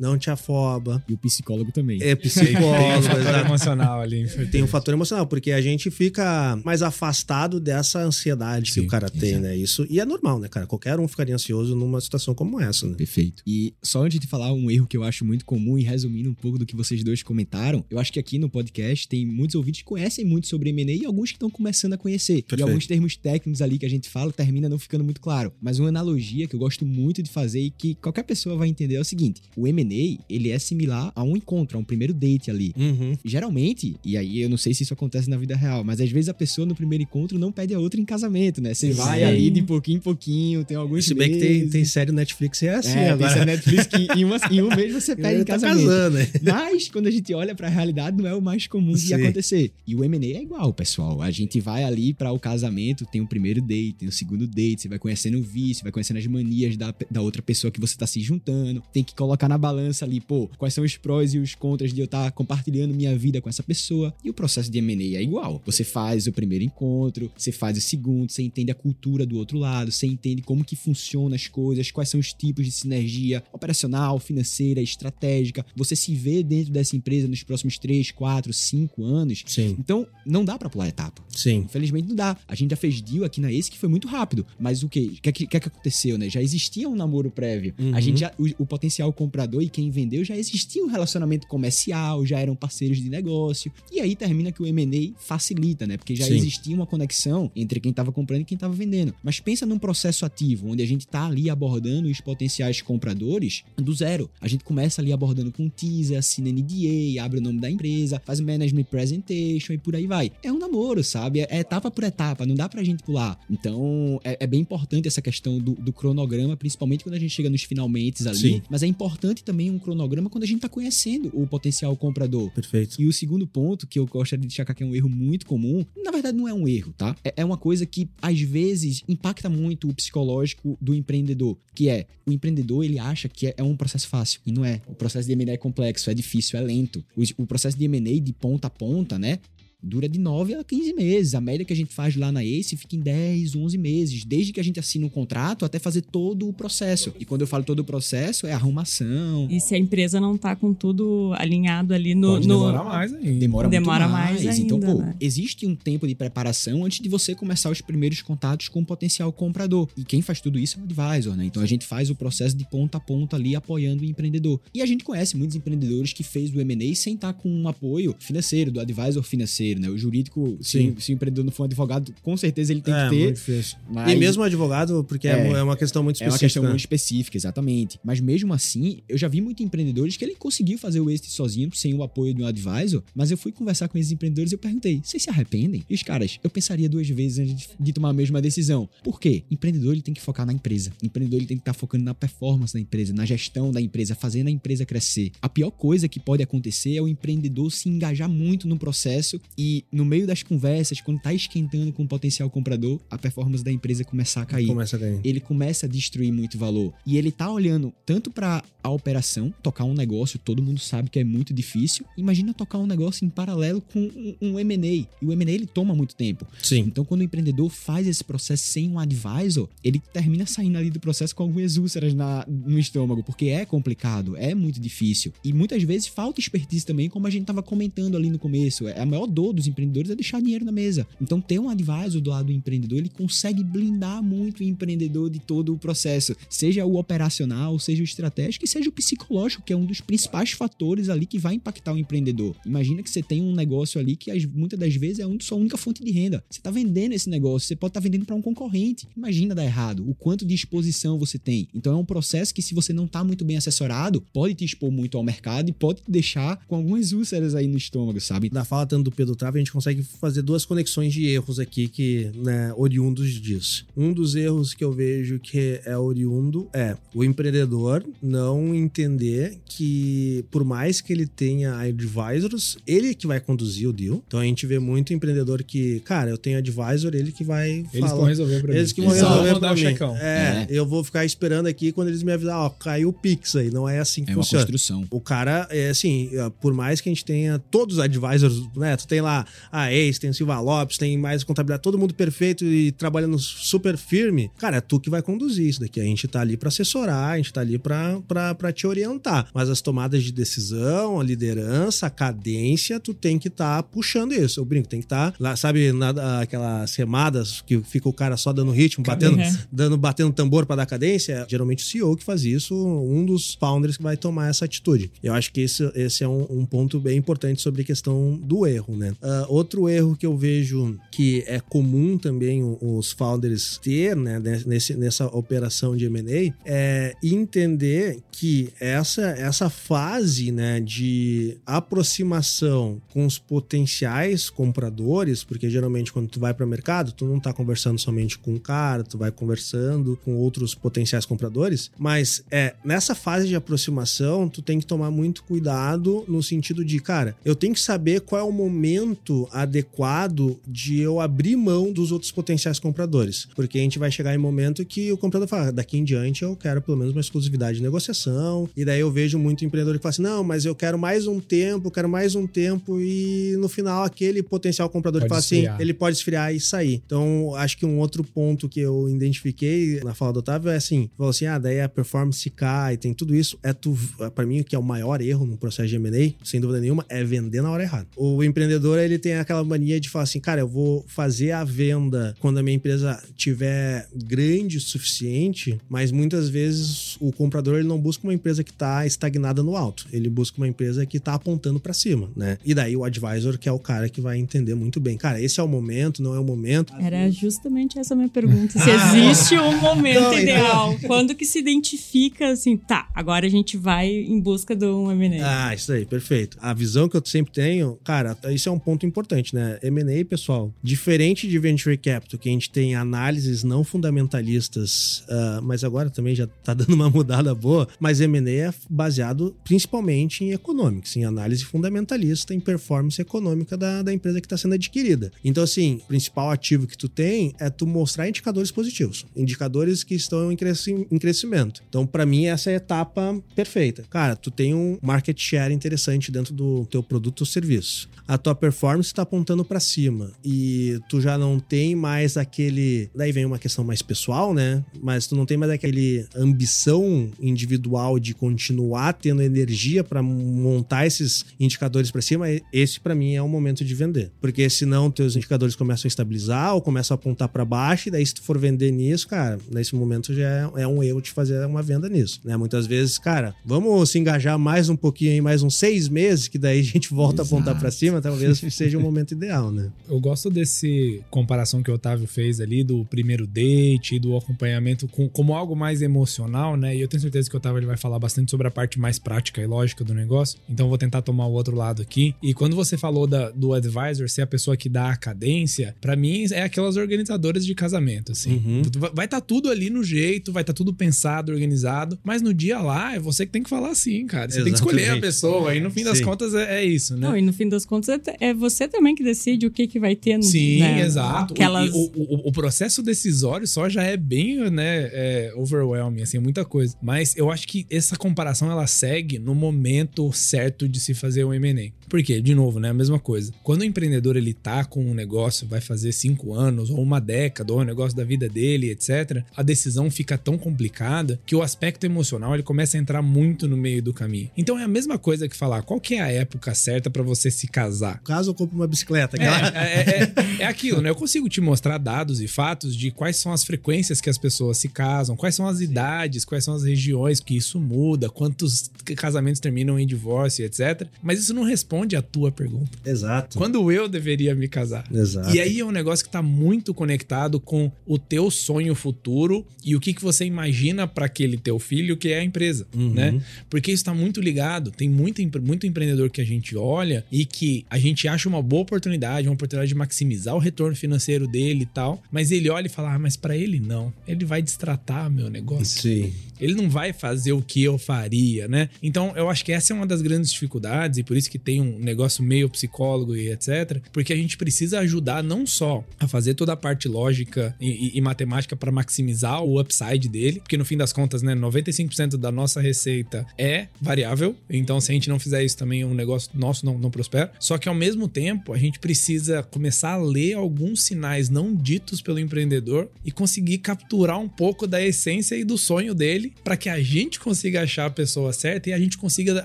Não te afoba, E o psicólogo também. é Tem, tem um psicólogo, fator exato. emocional ali. Tem um fator emocional, porque a gente fica mais afastado dessa ansiedade que Sim, o cara tem, exato. né? Isso, e é normal, né, cara? Qualquer um ficaria ansioso numa situação como essa, né? Perfeito. E só antes de falar um erro que eu acho muito comum e resumindo um pouco do que vocês dois comentaram, eu acho que aqui no podcast tem muitos ouvintes que conhecem muito sobre M&A e alguns que estão começando a conhecer. Perfeito. E alguns termos técnicos ali que a gente fala termina não ficando muito claro. Mas uma analogia que eu gosto muito de fazer e que qualquer pessoa vai entender é o seguinte: o M&A, ele é similar a um encontro, a um primeiro date ali. Uhum. Geralmente, e aí eu não sei se isso acontece na vida real, mas às vezes a pessoa no primeiro encontro não pede a outra em casamento, né? Você vai ali de pouquinho em pouquinho, tem alguns Se bem que tem, tem série Netflix e é assim é, agora. tem Netflix que em, uma- em um mês você pede em tá casamento. casando, né? Mas quando a gente olha pra realidade, não é o mais comum de Sim. acontecer. E o M&A é igual, pessoal. A gente vai ali para o casamento, tem o primeiro date, tem o segundo date, você vai conhecendo o vício, vai conhecendo as manias da, da outra pessoa que você tá se juntando. Tem que colocar na balança ali, pô, quais são os prós e os contras de eu estar compartilhando minha vida com essa pessoa. E o processo de M&A é igual. Você faz o primeiro encontro, você faz o segundo, você entende a cultura do outro lado, você entende como que funcionam as coisas, quais são os tipos de sinergia operacional, financeira, estratégica. Você se vê dentro dessa empresa nos próximos 3, 4, 5 anos. Sim, Então, não dá pra pular etapa. sim. Infelizmente não dá. A gente já fez deal aqui na Ace que foi muito rápido. Mas o que? O que, que, que aconteceu, né? Já existia um namoro prévio. Uhum. A gente já, o, o potencial comprador, e quem vendeu já existia um relacionamento comercial, já eram parceiros de negócio. E aí termina que o M&A facilita, né? Porque já Sim. existia uma conexão entre quem estava comprando e quem estava vendendo. Mas pensa num processo ativo, onde a gente tá ali abordando os potenciais compradores do zero. A gente começa ali abordando com teaser, assina NDA, abre o nome da empresa, faz management presentation e por aí vai. É um namoro, sabe? É etapa por etapa, não dá pra gente pular. Então, é, é bem importante essa questão do, do cronograma, principalmente quando a gente chega nos finalmente ali. Sim. Mas é importante também um cronograma quando a gente tá conhecendo o potencial comprador. Perfeito. E o segundo ponto que eu gostaria de destacar que é um erro muito comum, na verdade não é um erro, tá? É, é uma coisa que às vezes impacta muito o psicológico do empreendedor, que é o empreendedor ele acha que é, é um processo fácil e não é. O processo de M&A é complexo, é difícil, é lento. O, o processo de M&A de ponta a ponta, né? Dura de 9 a 15 meses. A média que a gente faz lá na ACE fica em 10, 11 meses. Desde que a gente assina um contrato até fazer todo o processo. E quando eu falo todo o processo, é arrumação, E se a empresa não tá com tudo alinhado ali no. Pode no- demorar mais ainda. Demora, Demora muito mais. mais então, ainda, pô, né? existe um tempo de preparação antes de você começar os primeiros contatos com o potencial comprador. E quem faz tudo isso é o advisor, né? Então a gente faz o processo de ponta a ponta ali apoiando o empreendedor. E a gente conhece muitos empreendedores que fez o M&A sem estar com um apoio financeiro, do advisor financeiro, né? O jurídico, se, Sim. se o empreendedor não for um advogado, com certeza ele tem é, que ter. muito difícil. mas- E mesmo advogado, porque é, É. é uma questão muito É uma específica. questão né? muito específica, exatamente. Mas mesmo assim, eu já vi muitos empreendedores que ele conseguiu fazer o exit sozinho, sem o apoio de um advisor, mas eu fui conversar com esses empreendedores e eu perguntei, vocês se arrependem? E os caras, eu pensaria duas vezes antes de- tomar a mesma decisão. Por quê? Empreendedor, ele tem que focar na empresa. Empreendedor, ele tem que estar focando na performance da empresa, na gestão da empresa, fazendo a empresa crescer. A pior coisa que pode acontecer é o empreendedor se engajar muito no processo e no meio das conversas, quando tá esquentando com o potencial comprador, a performance da empresa começar a cair Começa a ganhar. ele começa a destruir muito valor. E ele tá olhando tanto para a operação, tocar um negócio, todo mundo sabe que é muito difícil. Imagina tocar um negócio em paralelo com um, um M&A. E o M&A ele toma muito tempo. Sim. Então quando o empreendedor faz esse processo sem um advisor, ele termina saindo ali do processo com algumas úlceras na, no estômago, porque é complicado, é muito difícil. E muitas vezes falta expertise também, como a gente tava comentando ali no começo. É a maior dor dos empreendedores é deixar dinheiro na mesa. Então ter um advisor do lado do empreendedor, ele consegue blindar muito o empreendedor de todo o processo, seja o operacional, seja o estratégico e seja o psicológico, que é um dos principais fatores ali que vai impactar o empreendedor. Imagina que você tem um negócio ali que as- muitas das vezes é a sua única fonte de renda. Você está vendendo esse negócio, você pode estar vendendo para um concorrente. Imagina dar errado, o quanto de exposição você tem. Então é um processo que se você não está muito bem assessorado, pode te expor muito ao mercado e pode te deixar com algumas úlceras aí no estômago, sabe? Da fala tanto do Pedro Trava, a gente consegue fazer duas conexões de erros aqui que, né, oriundos disso. Um dos erros que eu vejo que é oriundo é o empreendedor não entender que, por mais que ele tenha advisors, ele que vai conduzir o deal. Então a gente vê muito empreendedor que, cara, eu tenho advisor, ele que vai Eles falar. vão resolver pra mim. Eles que vão Exato. resolver Mandar pra o mim. checão. É, eu vou ficar esperando aqui quando eles me avisar, ó, caiu o Pix aí. Não é assim que É uma funciona. construção. O cara, é assim, por mais que a gente tenha todos os advisors, né? Tu tem lá a Ace, tem o Silva Lopes, tem mais contabilidade, todo mundo perfeito e trabalhando super firme. Cara, é tu que vai conduzir isso daqui. A gente tá ali pra assessorar, a gente tá ali pra te orientar. Mas as tomadas de decisão, a liderança, a cadência, tu tem que estar puxando isso. Eu brinco, tem que estar lá, sabe, na, aquelas remadas que fica o cara só dando ritmo, batendo, Uhum. dando, batendo tambor pra dar cadência. Geralmente o CEO que faz isso, um dos founders que vai tomar essa atitude. Eu acho que esse, esse é um, um ponto bem importante sobre a questão do erro, né? Ah, outro erro que eu vejo que é comum também os founders ter, né, nesse, nessa operação de M&A, é entender que essa, essa fase, né, de aproximação com os potenciais compradores, porque geralmente quando tu vai para o mercado, tu não tá conversando somente com um cara, tu vai conversando com outros potenciais compradores, mas é nessa fase de aproximação, tu tem que tomar muito cuidado no sentido de, cara, eu tenho que saber qual é o momento adequado de eu abrir mão dos outros potenciais compradores, porque a gente vai chegar em momento que o comprador fala, "Ah, daqui em diante eu quero pelo menos uma exclusividade de negociação, e daí eu vejo muito empreendedor que fala assim, não, mas eu quero mais um tempo, quero mais um tempo, e no final aquele potencial comprador Pode fala assim, esfriar. ele pode esfriar e sair. Então, acho que um outro ponto que eu identifiquei na fala do Otávio é assim, falou assim, ah, daí a performance cai, tem tudo isso, é tu, para mim, o que é o maior erro no processo de M&A, sem dúvida nenhuma, é vender na hora errada. O empreendedor, empreendedor, ele tem aquela mania de falar assim, cara, eu vou fazer a venda quando a minha empresa tiver grande o suficiente, mas muitas vezes o comprador ele não busca uma empresa que está estagnada no alto, ele busca uma empresa que está apontando para cima, né? E daí o advisor que é o cara que vai entender muito bem, cara, esse é o momento, não é o momento. Era justamente essa minha pergunta, se existe um momento Não, então- ideal, quando que se identifica assim, tá, agora a gente vai em busca de um M&A. Ah, isso aí, perfeito. A visão que eu sempre tenho, cara, isso é um ponto importante, né? M&A, pessoal, diferente de Venture Capital, que a gente tem análises não fundamentalistas, ah, mas agora também já tá dando uma mudada boa, mas M&A é baseado principalmente em economics, em análise fundamentalista, em performance econômica da, da empresa que está sendo adquirida. Então, assim, o principal ativo que tu tem é tu mostrar indicadores positivos, indicadores que estão em, cresci- em crescimento. Então, para mim, essa é a etapa perfeita. Cara, tu tem um market share interessante dentro do teu produto ou serviço. A tua performance está apontando para cima e tu já não tem mais aquele. Daí vem uma questão mais pessoal, né? Mas tu não tem mais aquele ambição individual de continuar tendo energia para montar esses indicadores para cima. Esse para mim é o momento de vender, porque senão teus indicadores começam a estabilizar ou começam a apontar para baixo e daí se tu for vender nisso, cara, nesse momento já é, é um erro de fazer uma venda nisso, né? Muitas vezes, cara, vamos se engajar mais um pouquinho aí, mais uns seis meses, que daí a gente volta Exato. a apontar para cima, talvez seja o momento ideal, né? Eu gosto desse comparação que o Otávio fez ali do primeiro date e do acompanhamento com, como algo mais emocional, né? E eu tenho certeza que o Otávio ele vai falar bastante sobre a parte mais prática e lógica do negócio. Então eu vou tentar tomar o outro lado aqui. E quando você falou da- do advisor ser a pessoa que dá a cadência, pra mim é aquelas organizadoras de casamento, assim. Uhum. Vai estar tudo ali no jeito, vai estar tudo pensado, organizado, mas no dia lá é você que tem que falar sim, cara. Você tem que escolher a Exatamente. pessoa. E no fim das Sim. contas é, é isso, né? Não, e no fim das contas é, é você também que decide o que, que vai ter no Sim, né, exato. Aquelas... O, o, o processo decisório só já é bem, né, é, overwhelming, assim, muita coisa. Mas eu acho que essa comparação ela segue no momento certo de se fazer um M&A. Por quê? De novo, né, a mesma coisa. Quando o empreendedor ele tá com um negócio, vai fazer cinco anos, ou uma década, ou um negócio da vida dele, etc., a decisão fica tão complicada que o aspecto emocional ele começa a entrar muito no meio do caminho. Então é a mesma coisa que falar qual que é a época certa pra você se casar. Caso eu compre uma bicicleta, É, é, é, é aquilo, né? Eu consigo te mostrar dados e fatos de quais são as frequências que as pessoas se casam, quais são as idades, quais são as regiões que isso muda, quantos casamentos terminam em divórcio, etc. Mas isso não responde à tua pergunta. Exato. Quando eu deveria me casar? Exato. E aí é um negócio que tá muito conectado com o teu sonho futuro e o que, que você imagina para aquele teu filho que é a empresa, Uhum. né? Porque isso tá muito ligado. Tem muito, muito empreendedor que a gente olha e que a gente acha uma boa oportunidade, uma oportunidade de maximizar o retorno financeiro dele e tal, mas ele olha e fala: "Ah, mas para ele não. Ele vai destratar meu negócio. Sim. Ele não vai fazer o que eu faria, né? Então, eu acho que essa é uma das grandes dificuldades e por isso que tem um negócio meio psicólogo e etc. Porque a gente precisa ajudar não só a fazer toda a parte lógica e, e- e matemática para maximizar o upside dele, porque no fim das contas, né, 95% da nossa receita é variável. Então, se a gente não fizer isso também, o negócio nosso não, não prospera. Só que ao mesmo tempo, a gente precisa começar a ler alguns sinais não ditos pelo empreendedor e conseguir capturar um pouco da essência e do sonho dele para que a gente consiga achar a pessoa certa e a gente consiga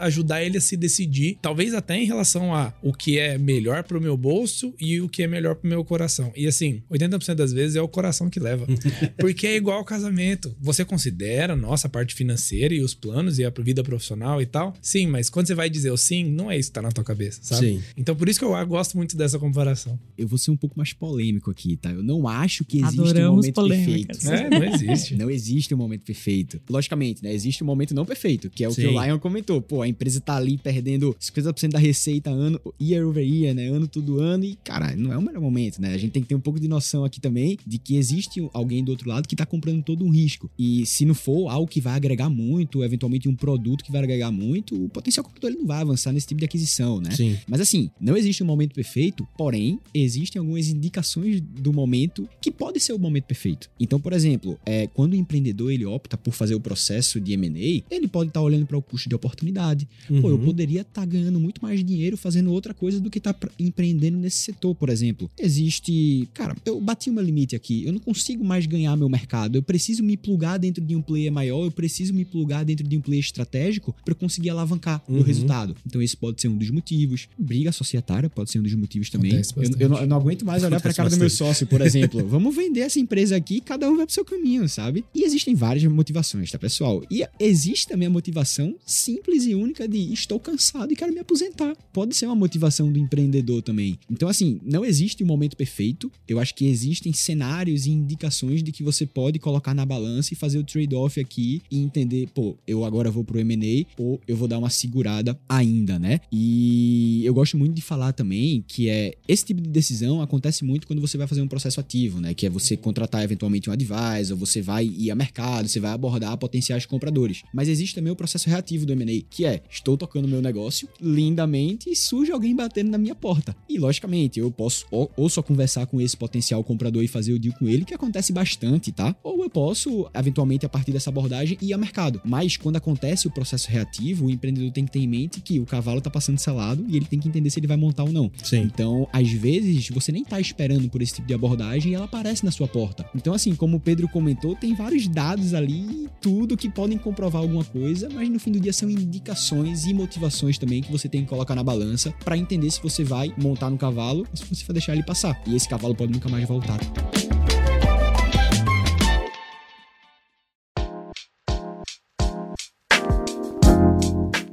ajudar ele a se decidir, talvez até em relação a o que é melhor pro meu bolso e o que é melhor pro meu coração. E assim, 80% das vezes é o coração que leva. Porque é igual ao casamento. Você considera, nossa, a parte financeira e os planos e a vida profissional e tal? Sim, mas quando você vai dizer o sim, não é isso que tá na tua cabeça, sabe? Sim. Então por isso que eu gosto muito dessa comparação. Eu vou ser um pouco mais polêmico aqui, tá? Eu não acho que existe um Adoramos momento polêmicas. perfeito. É, não existe. Não existe um momento perfeito. Logicamente, né? Existe um momento não perfeito, que é o que Sim. o Lion comentou. Pô, a empresa tá ali perdendo 50% da receita ano, year over year, né? Ano todo ano e, cara, não é o melhor momento, né? A gente tem que ter um pouco de noção aqui também de que existe alguém do outro lado que tá comprando todo um risco. E se não for algo que vai agregar muito, eventualmente um produto que vai agregar muito, o potencial comprador ele não vai avançar nesse tipo de aquisição, né? Sim. Mas assim, não existe um momento perfeito, porém, existem algumas indicações do momento que pode ser o momento perfeito. Então, por exemplo, é, quando o empreendedor ele opta por fazer o processo de M&A, ele pode estar olhando para o custo de oportunidade. Pô, eu Uhum. poderia estar ganhando muito mais mais dinheiro fazendo outra coisa do que tá empreendendo nesse setor, por exemplo. Existe, cara, eu bati o meu limite aqui, eu não consigo mais ganhar meu mercado, eu preciso me plugar dentro de um player maior, eu preciso me plugar dentro de um player estratégico para conseguir alavancar o Uhum. resultado. Então esse pode ser um dos motivos. Briga societária pode ser um dos motivos também. Eu, bastante. eu não, eu não aguento mais olhar pra Acontece cara do meu bastante. sócio, por exemplo. Vamos vender essa empresa aqui, cada um vai pro seu caminho, sabe? E existem várias motivações, tá, pessoal? E existe também a motivação simples e única de estou cansado e quero me aposentar. Pode ser uma motivação do empreendedor também. Então, assim, não existe um momento perfeito. Eu acho que existem cenários e indicações de que você pode colocar na balança e fazer o trade-off aqui e entender, pô, eu agora vou pro M&A ou eu vou dar uma segurada ainda, né? E eu gosto muito de falar também que é esse tipo de decisão acontece muito quando você vai fazer um processo ativo, né? Que é você contratar eventualmente um advisor, você vai ir a mercado, você vai abordar potenciais compradores. Mas existe também o processo reativo do M&A, que é estou tocando meu negócio lindamente e surge alguém batendo na minha porta. E logicamente, eu posso ou, ou só conversar com esse potencial comprador e fazer o deal com ele, que acontece bastante, tá? Ou eu posso eventualmente a partir dessa abordagem ir a mercado. Mas quando acontece o processo reativo, o empreendedor tem que ter em mente que o cavalo tá passando selado e ele tem que entender se ele vai montar ou não. Sim. Então, às vezes, você nem tá esperando por esse tipo de abordagem e ela aparece na sua porta. Então, assim, como o Pedro comentou, tem vários dados ali, tudo que podem comprovar alguma coisa, mas no fim do dia são indicações e motivações também que você tem que colocar na balança pra entender se você vai montar no cavalo ou se você vai deixar ele passar. E esse cavalo pode nunca mais voltar.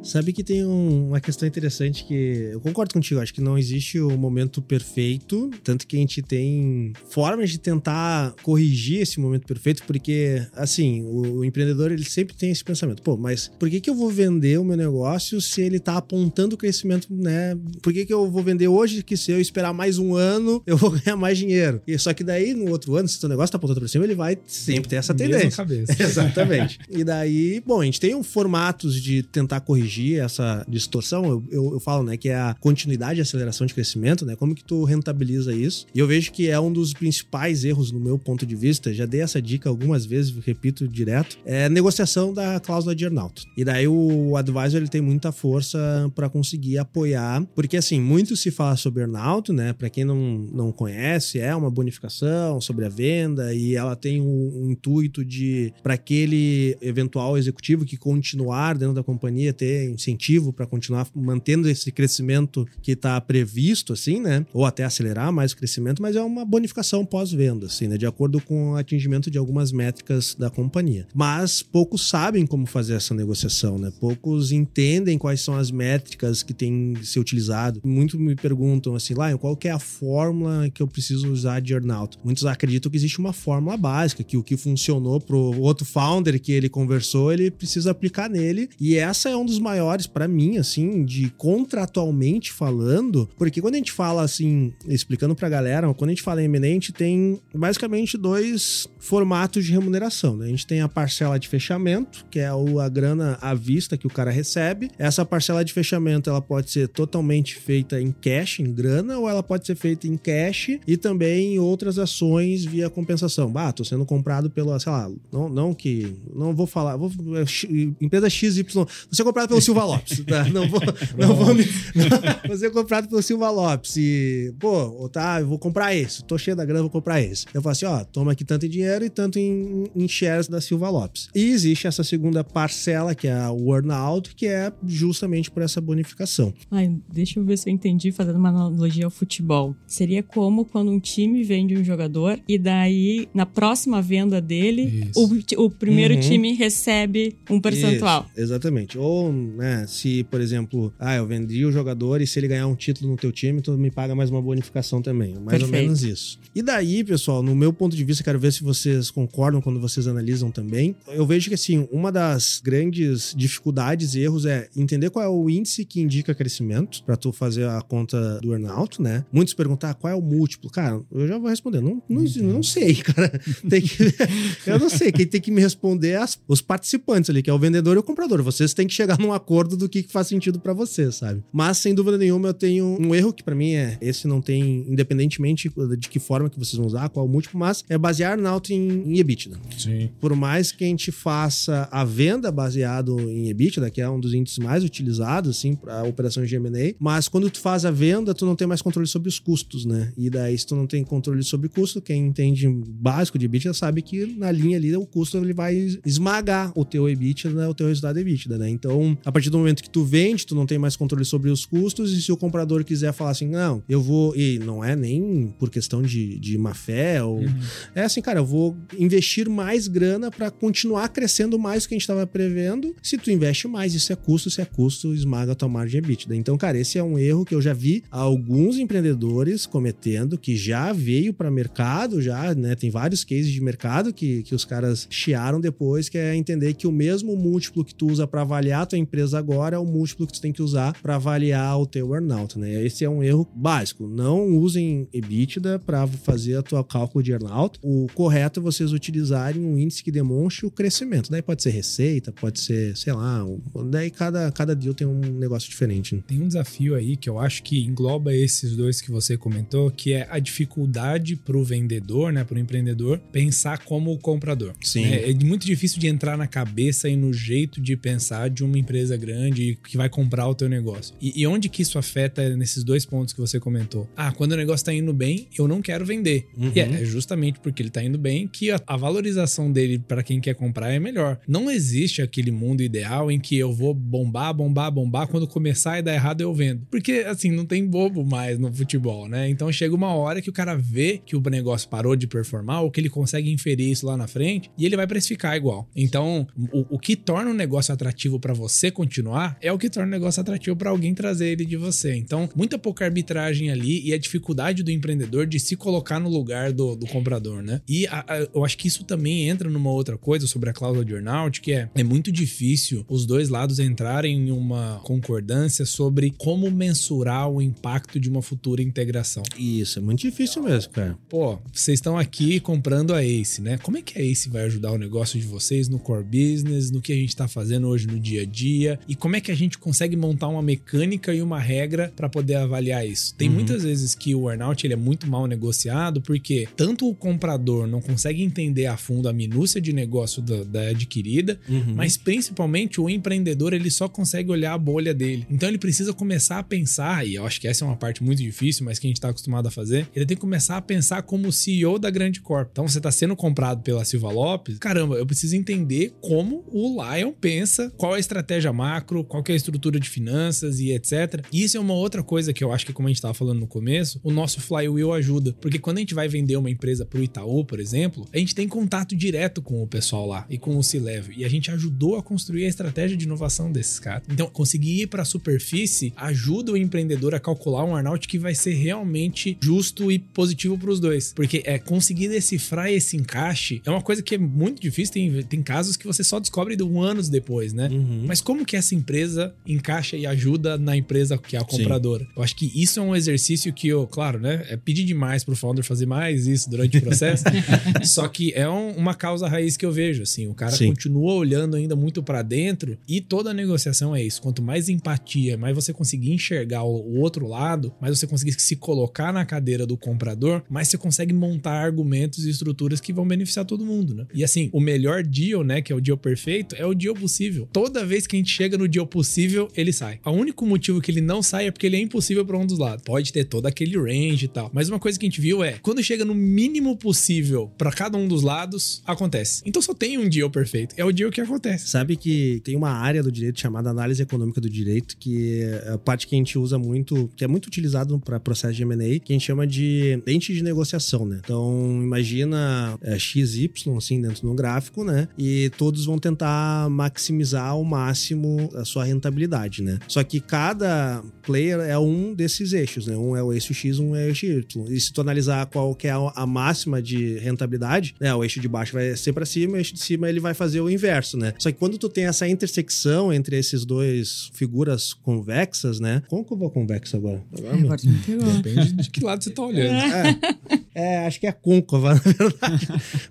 Sabe que tem um- uma questão interessante que eu concordo contigo, acho que não existe o momento perfeito, tanto que a gente tem formas de tentar corrigir esse momento perfeito, porque assim, o, o empreendedor ele sempre tem esse pensamento, pô, mas por que que eu vou vender o meu negócio se ele tá apontando crescimento, né? Por que que eu vou vender hoje que se eu esperar mais um ano, eu vou ganhar mais dinheiro? E só que daí no outro ano, se o teu negócio tá apontando pra cima, ele vai sempre ter essa tendência. cabeça. Exatamente. e daí, bom, a gente tem um formatos de tentar corrigir essa distorção. Eu, eu, eu falo, né, que é a continuidade e aceleração de crescimento, né? Como que tu rentabiliza isso? E eu vejo que é um dos principais erros no meu ponto de vista. Já dei essa dica algumas vezes, repito direto. É negociação da cláusula de earnout. E daí o advisor ele tem muita força para conseguir apoiar, porque assim, muito se fala sobre earnout, né? Para quem não, não conhece, é uma bonificação sobre a venda e ela tem um, um intuito de para aquele eventual executivo que continuar dentro da companhia ter incentivo para continuar mantendo esse crescimento que está previsto, assim, né? Ou até acelerar mais o crescimento, mas é uma bonificação pós-venda, assim, né? De acordo com o atingimento de algumas métricas da companhia. Mas poucos sabem como fazer essa negociação, né? Poucos entendem quais são as métricas que têm ser utilizado. Muitos me perguntam assim, lá, qual que é a fórmula que eu preciso usar de earnout? Muitos acreditam que existe uma fórmula básica, que o que funcionou pro outro founder que ele conversou, ele precisa aplicar nele. E essa é um dos maiores para mim, assim, de contratualmente falando, porque quando a gente fala assim, explicando pra galera, quando a gente fala em gente tem basicamente dois formatos de remuneração, né? A gente tem a parcela de fechamento, que é a grana à vista que o cara recebe. Essa parcela de fechamento, ela pode ser totalmente feita em cash, em grana, ou ela pode ser feita em cash e também em outras ações via compensação. Bah, tô sendo comprado pela, sei lá, não, não que, não vou falar, vou, é, empresa XY, vou ser comprado pelo Silva Lopes, tá? Não vou, não vou me, vou ser comprado pelo Silva Lopes e, pô, tá, eu vou comprar esse, tô cheio da grana, vou comprar esse. Eu falo assim, ó, toma aqui tanto em dinheiro e tanto em, em shares da Silva Lopes. E existe essa segunda parcela, que é o earnout, que é justamente por essa bonificação. Ai, deixa eu ver se eu entendi fazendo uma analogia ao futebol. Seria como quando um time vende um jogador e daí, na próxima venda dele, o, o primeiro Uhum. time recebe um percentual. Isso, exatamente. Ou, né, se, por exemplo, ah, eu vendi o jogador e se ele ganhar um título no teu time, tu me paga mais uma bonificação também. Mais ou Perfeito. menos isso. E daí, pessoal, no meu ponto de vista, quero ver se vocês concordam quando vocês analisam também. Eu vejo que, assim, uma das grandes dificuldades e erros é entender qual é o índice que indica crescimento para tu fazer a conta do earnout, né? Muitos perguntam ah, qual é o múltiplo. Cara, eu já vou responder. Não, não, não sei, cara. Tem que, eu não sei. Quem tem que me responder é as- os participantes ali, que é o vendedor e o comprador. Vocês têm que chegar num acordo acordo do que faz sentido pra você, sabe? Mas, sem dúvida nenhuma, eu tenho um erro que pra mim é esse não tem, independentemente de que forma que vocês vão usar, qual múltiplo, mas é basear earnout em, em EBITDA. Sim. Por mais que a gente faça a venda baseado em EBITDA, que é um dos índices mais utilizados, assim, para operações de M&A, mas quando tu faz a venda, tu não tem mais controle sobre os custos, né? E daí, se tu não tem controle sobre custo, quem entende básico de EBITDA sabe que na linha ali o custo ele vai esmagar o teu EBITDA, né? o teu resultado EBITDA, né? Então, a partir do momento que tu vende, tu não tem mais controle sobre os custos e se o comprador quiser falar assim, não, eu vou... E não é nem por questão de, de má fé ou... Uhum. É assim, cara, eu vou investir mais grana para continuar crescendo mais do que a gente estava prevendo. Se tu investe mais, isso é custo, se é custo, esmaga a tua margem EBITDA. Então, cara, esse é um erro que eu já vi alguns empreendedores cometendo, que já veio para mercado, já, né? Tem vários cases de mercado que, que os caras chiaram depois, que é entender que o mesmo múltiplo que tu usa para avaliar a tua empresa agora é o múltiplo que tu tem que usar para avaliar o teu earnout, né? Esse é um erro básico. Não usem EBITDA para fazer a tua cálculo de earnout. O correto é vocês utilizarem um índice que demonstre o crescimento. Daí pode ser receita, pode ser, sei lá, um- daí cada, cada deal tem um negócio diferente. né? Tem um desafio aí que eu acho que engloba esses dois que você comentou, que é a dificuldade pro vendedor, né, pro empreendedor, pensar como o comprador. Sim. É, é muito difícil de entrar na cabeça e no jeito de pensar de uma empresa grande que vai comprar o teu negócio. E, e onde que isso afeta nesses dois pontos que você comentou? Ah, quando o negócio tá indo bem, eu não quero vender. Uhum. E é, é justamente porque ele tá indo bem que a, a valorização dele para quem quer comprar é melhor. Não existe aquele mundo ideal em que eu vou bombar, bombar, bombar, quando começar e dar errado eu vendo. Porque, assim, não tem bobo mais no futebol, né? Então chega uma hora que o cara vê que o negócio parou de performar ou que ele consegue inferir isso lá na frente e ele vai precificar igual. Então, o, o que torna o negócio atrativo para você continuar é o que torna o negócio atrativo para alguém trazer ele de você. Então, muita pouca arbitragem ali e a dificuldade do empreendedor de se colocar no lugar do, do comprador, né? E a- a- eu acho que isso também entra numa outra coisa sobre a cláusula de earnout, que é, é muito difícil os dois lados entrarem em uma concordância sobre como mensurar o impacto de uma futura integração. Isso, é muito difícil mesmo, cara. Pô, vocês estão aqui comprando a Ace, né? Como é que a Ace vai ajudar o negócio de vocês no core business, no que a gente tá fazendo hoje no dia a dia? E como é que a gente consegue montar uma mecânica e uma regra para poder avaliar isso? Tem Uhum. muitas vezes que o earnout ele é muito mal negociado porque tanto o comprador não consegue entender a fundo a minúcia de negócio da, da adquirida, Uhum. mas principalmente o empreendedor ele só consegue olhar a bolha dele. Então ele precisa começar a pensar, e eu acho que essa é uma parte muito difícil, mas que a gente tá acostumado a fazer. Ele tem que começar a pensar como o CEO da grande corp. Então você tá sendo comprado pela Silva Lopes, caramba, eu preciso entender como o Lion pensa, qual é a estratégia macro, qual que é a estrutura de finanças e etc. E isso é uma outra coisa que eu acho que como a gente tava falando no começo, o nosso flywheel ajuda, porque quando a gente vai vender uma empresa pro Itaú, por exemplo, a gente tem contato direto com o pessoal lá e com o C-Level, e a gente ajudou a construir a estratégia de inovação desses caras. Então, conseguir ir para a superfície ajuda o empreendedor a calcular um earnout que vai ser realmente justo e positivo para os dois, porque é conseguir decifrar esse encaixe é uma coisa que é muito difícil. Tem, tem casos que você só descobre de um anos depois, né? Uhum. Mas como que essa empresa encaixa e ajuda na empresa que é a Sim. compradora? Eu acho que isso é um exercício que eu, claro, né? É pedir demais pro founder fazer mais isso durante o processo. Só que é um- uma causa raiz que eu vejo, assim. O cara Sim. continua olhando ainda muito pra dentro e toda a negociação é isso. Quanto mais empatia, mais você conseguir enxergar o, o outro lado, mais você conseguir se colocar na cadeira do comprador, mais você consegue montar argumentos e estruturas que vão beneficiar todo mundo, né? E assim, o melhor deal, né, que é o deal perfeito, é o deal possível. Toda vez que a gente chega no deal possível, ele sai. O único motivo que ele não sai é porque ele é impossível pra um dos lados. Pode ter todo aquele range e tal. Mas uma coisa que a gente viu é, quando chega no mínimo possível pra cada um dos lados, acontece. Então só tem um deal perfeito. É o deal que acontece. Sabe que tem uma área do direito chamada análise econômica do direito, que é a parte que a gente usa muito, que é muito utilizado para processo de M&A, que a gente chama de lente de negociação, né? Então, imagina é, XY, assim, dentro do gráfico, né? E todos vão tentar maximizar ao máximo a sua rentabilidade, né? Só que cada player é um desses eixos, né? Um é o eixo X, um é o eixo Y. E se tu analisar qual que é a máxima de rentabilidade, né? O eixo de baixo vai ser para cima, o eixo de cima ele vai fazer o inverso, né? Só que quando tu tem essa intersecção entre esses dois figuras convexas, né? Como que eu vou convexo agora? Agora, É, agora. Depende de que lado você tá olhando. É, É, acho que é côncava, na verdade.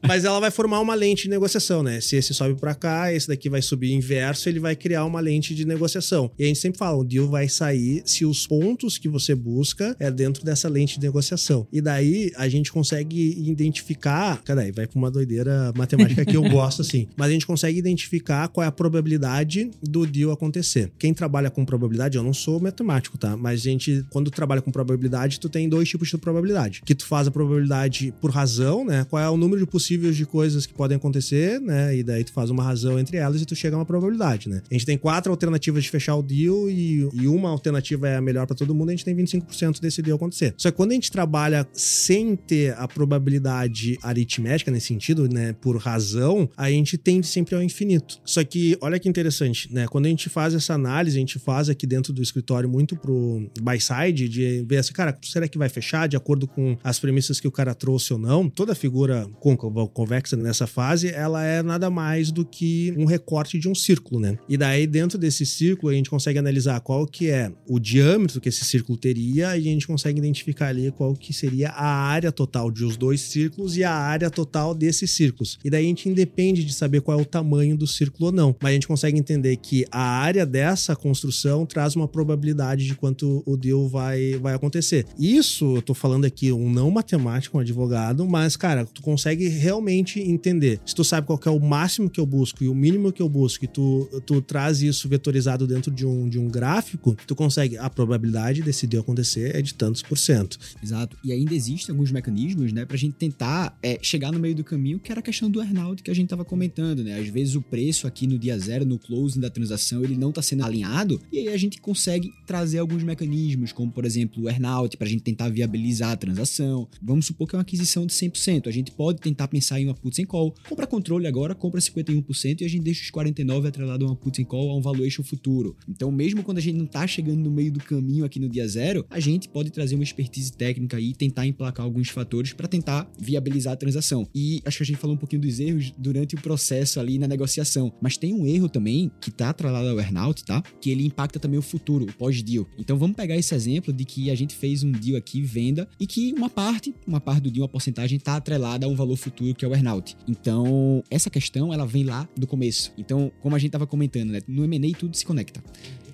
Mas ela vai formar uma lente de negociação, né? Se esse sobe para cá, esse daqui vai subir inverso, ele vai criar uma lente de negociação. E a gente sempre fala, o deal vai sair se os pontos que você busca é dentro dessa lente de negociação. E daí a gente consegue identificar, cadê? Vai para uma doideira matemática que eu gosto assim, mas a gente consegue identificar qual é a probabilidade do deal acontecer. Quem trabalha com probabilidade, eu não sou matemático, tá? Mas a gente, quando trabalha com probabilidade, tu tem dois tipos de probabilidade. Que tu faz a probabilidade por razão, né? Qual é o número de possíveis de coisas que podem acontecer, né? E daí tu faz uma razão entre elas e tu chega a uma probabilidade, né? A gente tem quatro alternativas de fechar o deal e, e uma alternativa é a melhor para todo mundo, a gente tem 25% desse deal acontecer. Só que quando a gente trabalha sem ter a probabilidade aritmética nesse sentido, né? Por razão, a gente tende sempre ao infinito. Só que, olha que interessante, né? Quando a gente faz essa análise, a gente faz aqui dentro do escritório muito pro buy side, de ver assim, cara, será que vai fechar de acordo com as premissas que o cara trouxe ou não? Toda figura côncava convexa nessa fase, ela é nada mais do que um recorte de um círculo, né? E daí, dentro desse círculo, a gente consegue analisar qual que é o diâmetro que esse círculo teria e a gente consegue identificar ali qual que seria a área total de os dois círculos e a área total desses círculos. E daí a gente independe de saber qual é o tamanho do círculo ou não, mas a gente consegue entender que a área dessa construção traz uma probabilidade de quanto o deal vai, vai acontecer. Isso, eu tô falando aqui um não matemático, um advogado, mas, cara, tu consegue realmente entender. Se tu sabe qual é o máximo que eu busco e o mínimo que eu busco, e tu, tu traz isso vetorizado dentro de um, de um gráfico, tu consegue. A probabilidade desse deal acontecer é de tantos por cento. Exato. E ainda existem alguns mecanismos, né, pra gente tentar é, chegar no meio do caminho, que era a questão do earnout que a gente tava comentando, né? Às vezes o preço aqui no dia zero, no closing da transação, ele não tá sendo alinhado, e aí a gente consegue trazer alguns mecanismos, como por exemplo o earnout, pra gente tentar viabilizar a transação. Vamos supor que é uma aquisição de 100%. A gente pode tentar pensar em uma put sem call. Compra controle agora, compra 51% e a gente deixa os 49% atrelado a uma put sem call, a um valuation futuro. Então, mesmo quando a gente não tá chegando no meio do caminho aqui no dia zero, a gente pode trazer uma expertise técnica e tentar emplacar alguns fatores para tentar viabilizar a transação. E acho que a gente falou um pouquinho dos erros durante o processo ali na negociação, mas tem um erro também que tá atrelado ao earnout, tá? Que ele impacta também o futuro, o pós-deal. Então vamos pegar esse exemplo de que a gente fez um deal aqui, venda, e que uma parte, uma parte do deal, uma porcentagem, tá atrelada a um valor futuro que é o earnout. Então, essa questão, ela vem lá do começo. Então, como a gente tava comentando, né? No M&A tudo se conecta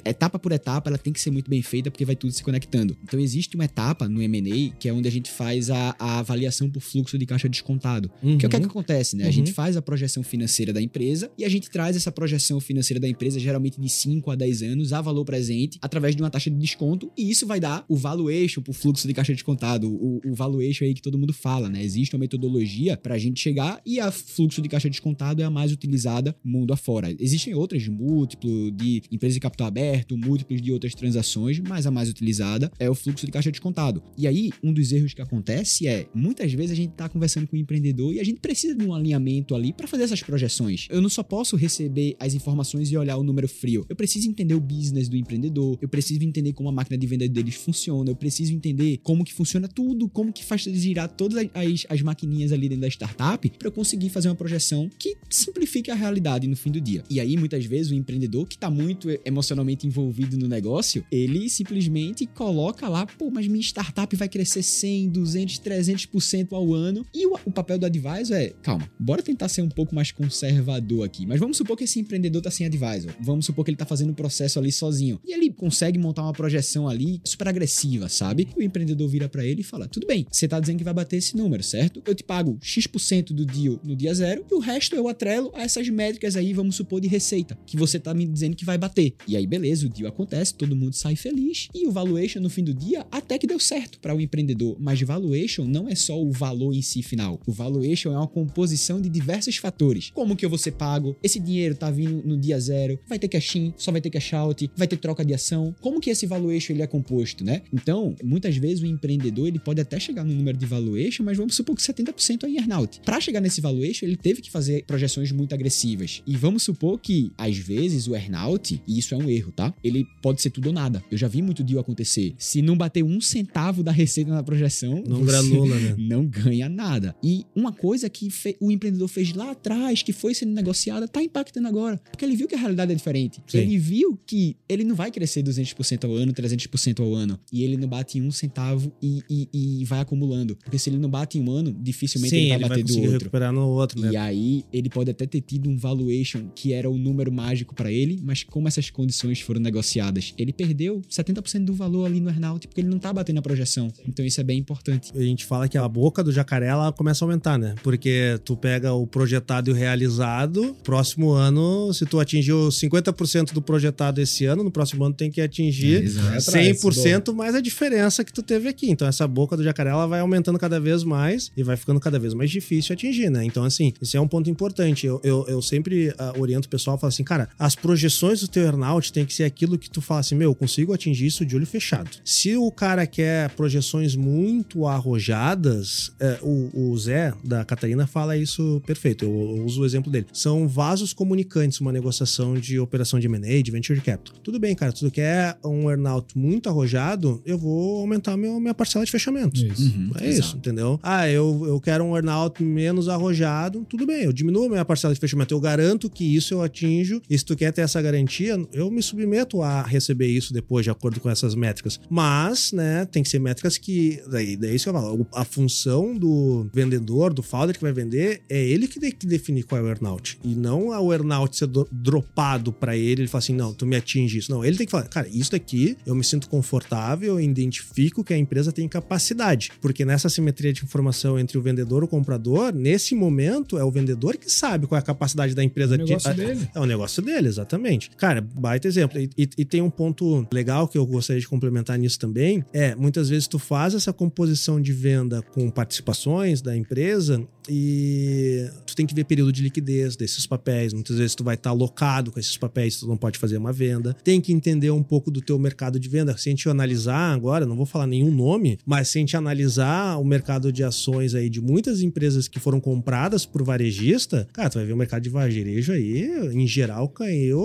etapa por etapa, ela tem que ser muito bem feita porque vai tudo se conectando. Então existe uma etapa no M&A que é onde a gente faz a, a avaliação por fluxo de caixa descontado. Uhum. Que é o que, é que acontece, né? Uhum. A gente faz a projeção financeira da empresa e a gente traz essa projeção financeira da empresa geralmente de 5 a 10 anos a valor presente através de uma taxa de desconto e isso vai dar o valuation por fluxo de caixa descontado, o, o valuation aí que todo mundo fala, né? Existe uma metodologia para a gente chegar e a fluxo de caixa descontado é a mais utilizada mundo afora. Existem outras de múltiplo, de empresa de capital aberto, múltiplos de outras transações, mas a mais utilizada é o fluxo de caixa descontado. E aí, um dos erros que acontece é, muitas vezes a gente está conversando com o um empreendedor e a gente precisa de um alinhamento ali para fazer essas projeções. Eu não só posso receber as informações e olhar o número frio. Eu preciso entender o business do empreendedor, eu preciso entender como a máquina de venda deles funciona, eu preciso entender como que funciona tudo, como que faz girar todas as, as maquininhas ali dentro da startup para eu conseguir fazer uma projeção que simplifique a realidade no fim do dia. E aí, muitas vezes, o empreendedor que está muito emocionalmente envolvido no negócio, ele simplesmente coloca lá, pô, mas minha startup vai crescer 100, 200, 300% ao ano. E o, o, papel do advisor é, calma, bora tentar ser um pouco mais conservador aqui. Mas vamos supor que esse empreendedor tá sem advisor. Vamos supor que ele tá fazendo o processo ali sozinho. E ele consegue montar uma projeção ali super agressiva, sabe? E o empreendedor vira para ele e fala: tudo bem, você tá dizendo que vai bater esse número, certo? Eu te pago X% do deal no dia zero e o resto eu atrelo a essas métricas aí, vamos supor, de receita, que você tá me dizendo que vai bater. E aí, beleza o deal acontece, todo mundo sai feliz e o valuation no fim do dia até que deu certo para o empreendedor. Mas valuation não é só o valor em si final. O valuation é uma composição de diversos fatores. Como que eu vou ser pago? Esse dinheiro tá vindo no dia zero? Vai ter cash in? Só vai ter cash out? Vai ter troca de ação? Como que esse valuation ele é composto, né? Então, muitas vezes o empreendedor ele pode até chegar no número de valuation, mas vamos supor que 70% é earnout. Para chegar nesse valuation, ele teve que fazer projeções muito agressivas. E vamos supor que às vezes o earnout, e isso é um erro, tá? Ele pode ser tudo ou nada. Eu já vi muito deal acontecer. Se não bater um centavo da receita na projeção, Não granula, né? não ganha nada. E uma coisa que o empreendedor fez lá atrás, que foi sendo negociada, tá impactando agora. Porque ele viu que a realidade é diferente. Sim. Ele viu que ele não vai crescer 200% ao ano, 300% ao ano. E ele não bate um centavo e, e- e vai acumulando. Porque se ele não bate em um ano, dificilmente Sim, ele vai ele vai bater do conseguir outro. recuperar no outro, né? E aí, ele pode até ter tido um valuation que era o número mágico pra ele, mas como essas condições foram negociadas, ele perdeu 70% do valor ali no earnout, porque ele não tá batendo a projeção. Então isso é bem importante. A gente fala que a boca do jacaré ela começa a aumentar, né? Porque tu pega o projetado e o realizado, próximo ano, se tu atingiu 50% do projetado esse ano, no próximo ano tem que atingir atrás, 100% mais a diferença que tu teve aqui. Então essa boca do jacaré ela vai aumentando cada vez mais e vai ficando cada vez mais difícil atingir, né? Então assim, esse é um ponto importante. Eu, eu, eu sempre ah, oriento o pessoal, falo assim, cara, as projeções do teu earnout tem que ser aquilo que tu fala assim, meu, eu consigo atingir isso de olho fechado. Se o cara quer projeções muito arrojadas, é, o, o Zé da Catarina fala isso perfeito. Eu, eu uso o exemplo dele. São vasos comunicantes uma negociação de operação de M&A, de venture capital. Tudo bem, cara, tu quer um earnout muito arrojado, eu vou aumentar meu, minha parcela de fechamento. Isso. Uhum, É isso, exato. entendeu? Ah, eu, eu quero um earnout menos arrojado, tudo bem, eu diminuo a minha parcela de fechamento, eu garanto que isso eu atinjo, e se tu quer ter essa garantia, eu me submeto a receber isso depois, de acordo com essas métricas. Mas, né, tem que ser métricas que, daí, daí é isso que eu falo, a função do vendedor, do founder que vai vender, é ele que tem que definir qual é o earnout, e não o earnout ser do- dropado pra ele, ele fala assim, não, tu me atinge isso. Não, ele tem que falar, cara, isso daqui eu me sinto confortável, eu identifico que a empresa tem capacidade, porque nessa simetria de informação entre o vendedor e o comprador, nesse momento é o vendedor que sabe qual é a capacidade da empresa É o negócio de, dele. é o negócio dele, exatamente. Cara, baita exemplo. E, e- tem um ponto legal que eu gostaria de complementar nisso também. É, muitas vezes tu faz essa composição de venda com participações da empresa e tu tem que ver período de liquidez desses papéis. Muitas vezes tu vai estar alocado com esses papéis, tu não pode fazer uma venda. Tem que entender um pouco do teu mercado de venda. Se a gente analisar agora, não vou falar nenhum nome, mas se a gente analisar o mercado de ações aí de muitas empresas que foram compradas por varejista, cara, tu vai ver o mercado de varejo aí, em geral, caiu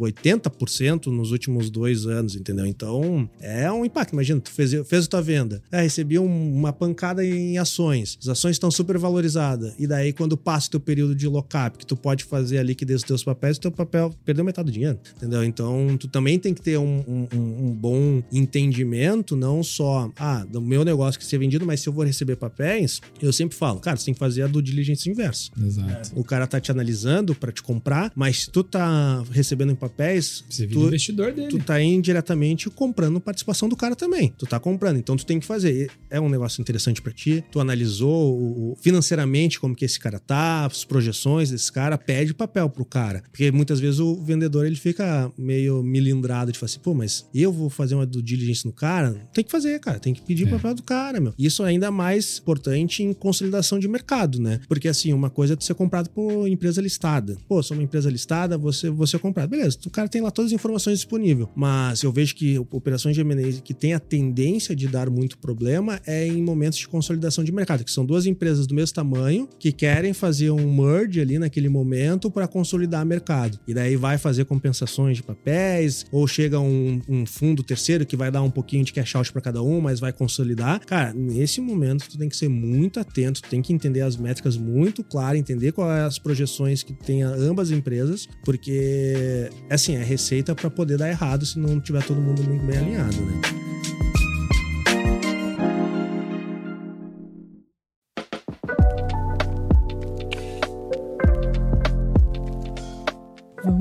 80% nos últimos dois anos, entendeu? Então, é um impacto. Imagina, tu fez, fez a tua venda, é, recebi um- uma pancada em ações, as ações estão super valorizadas, e daí quando passa o teu período de lock-up, que tu pode fazer a liquidez dos teus papéis, o teu papel perdeu metade do dinheiro, entendeu? Então, tu também tem que ter um, um- um- bom entendimento, não só, ah, do meu negócio que ser vendido, mas se eu vou receber papéis, eu sempre falo, cara, você tem que fazer a do diligence inversa. Exato. O cara tá te analisando pra te comprar, mas se tu tá recebendo em papéis, Você vira tu, investidor dele. tu tá indiretamente comprando participação do cara também. Tu tá comprando, então tu tem que fazer. É um negócio interessante pra ti. Tu analisou o- financeiramente como que esse cara tá, as projeções desse cara, pede papel pro cara. Porque muitas vezes o vendedor ele fica meio milindrado de falar assim, pô, mas eu vou fazer uma due diligence no cara? Tem que fazer, cara. Tem que pedir É. papel do cara, meu. Isso é ainda mais importante em consolidação de mercado, né? Porque assim, uma coisa é tu ser comprado por empresa listada. Pô, sou uma empresa listada, você, você é comprado. Beleza, o cara tem lá todas as informações disponíveis. Mas eu vejo que operações de M&A que tem a tendência de dar muito problema é em momentos de consolidação de mercado, que são duas empresas do mesmo tamanho que querem fazer um merge ali naquele momento para consolidar mercado. E daí vai fazer compensações de papéis, ou chega um, um fundo terceiro que vai dar um pouquinho de cash out para cada um, mas vai consolidar. Cara, nesse momento tu tem que ser muito atento, tu tem que entender as métricas muito claras, entender quais as projeções que tem ambas empresas, porque assim, é receita para poder dar errado se não tiver todo mundo muito bem alinhado, né?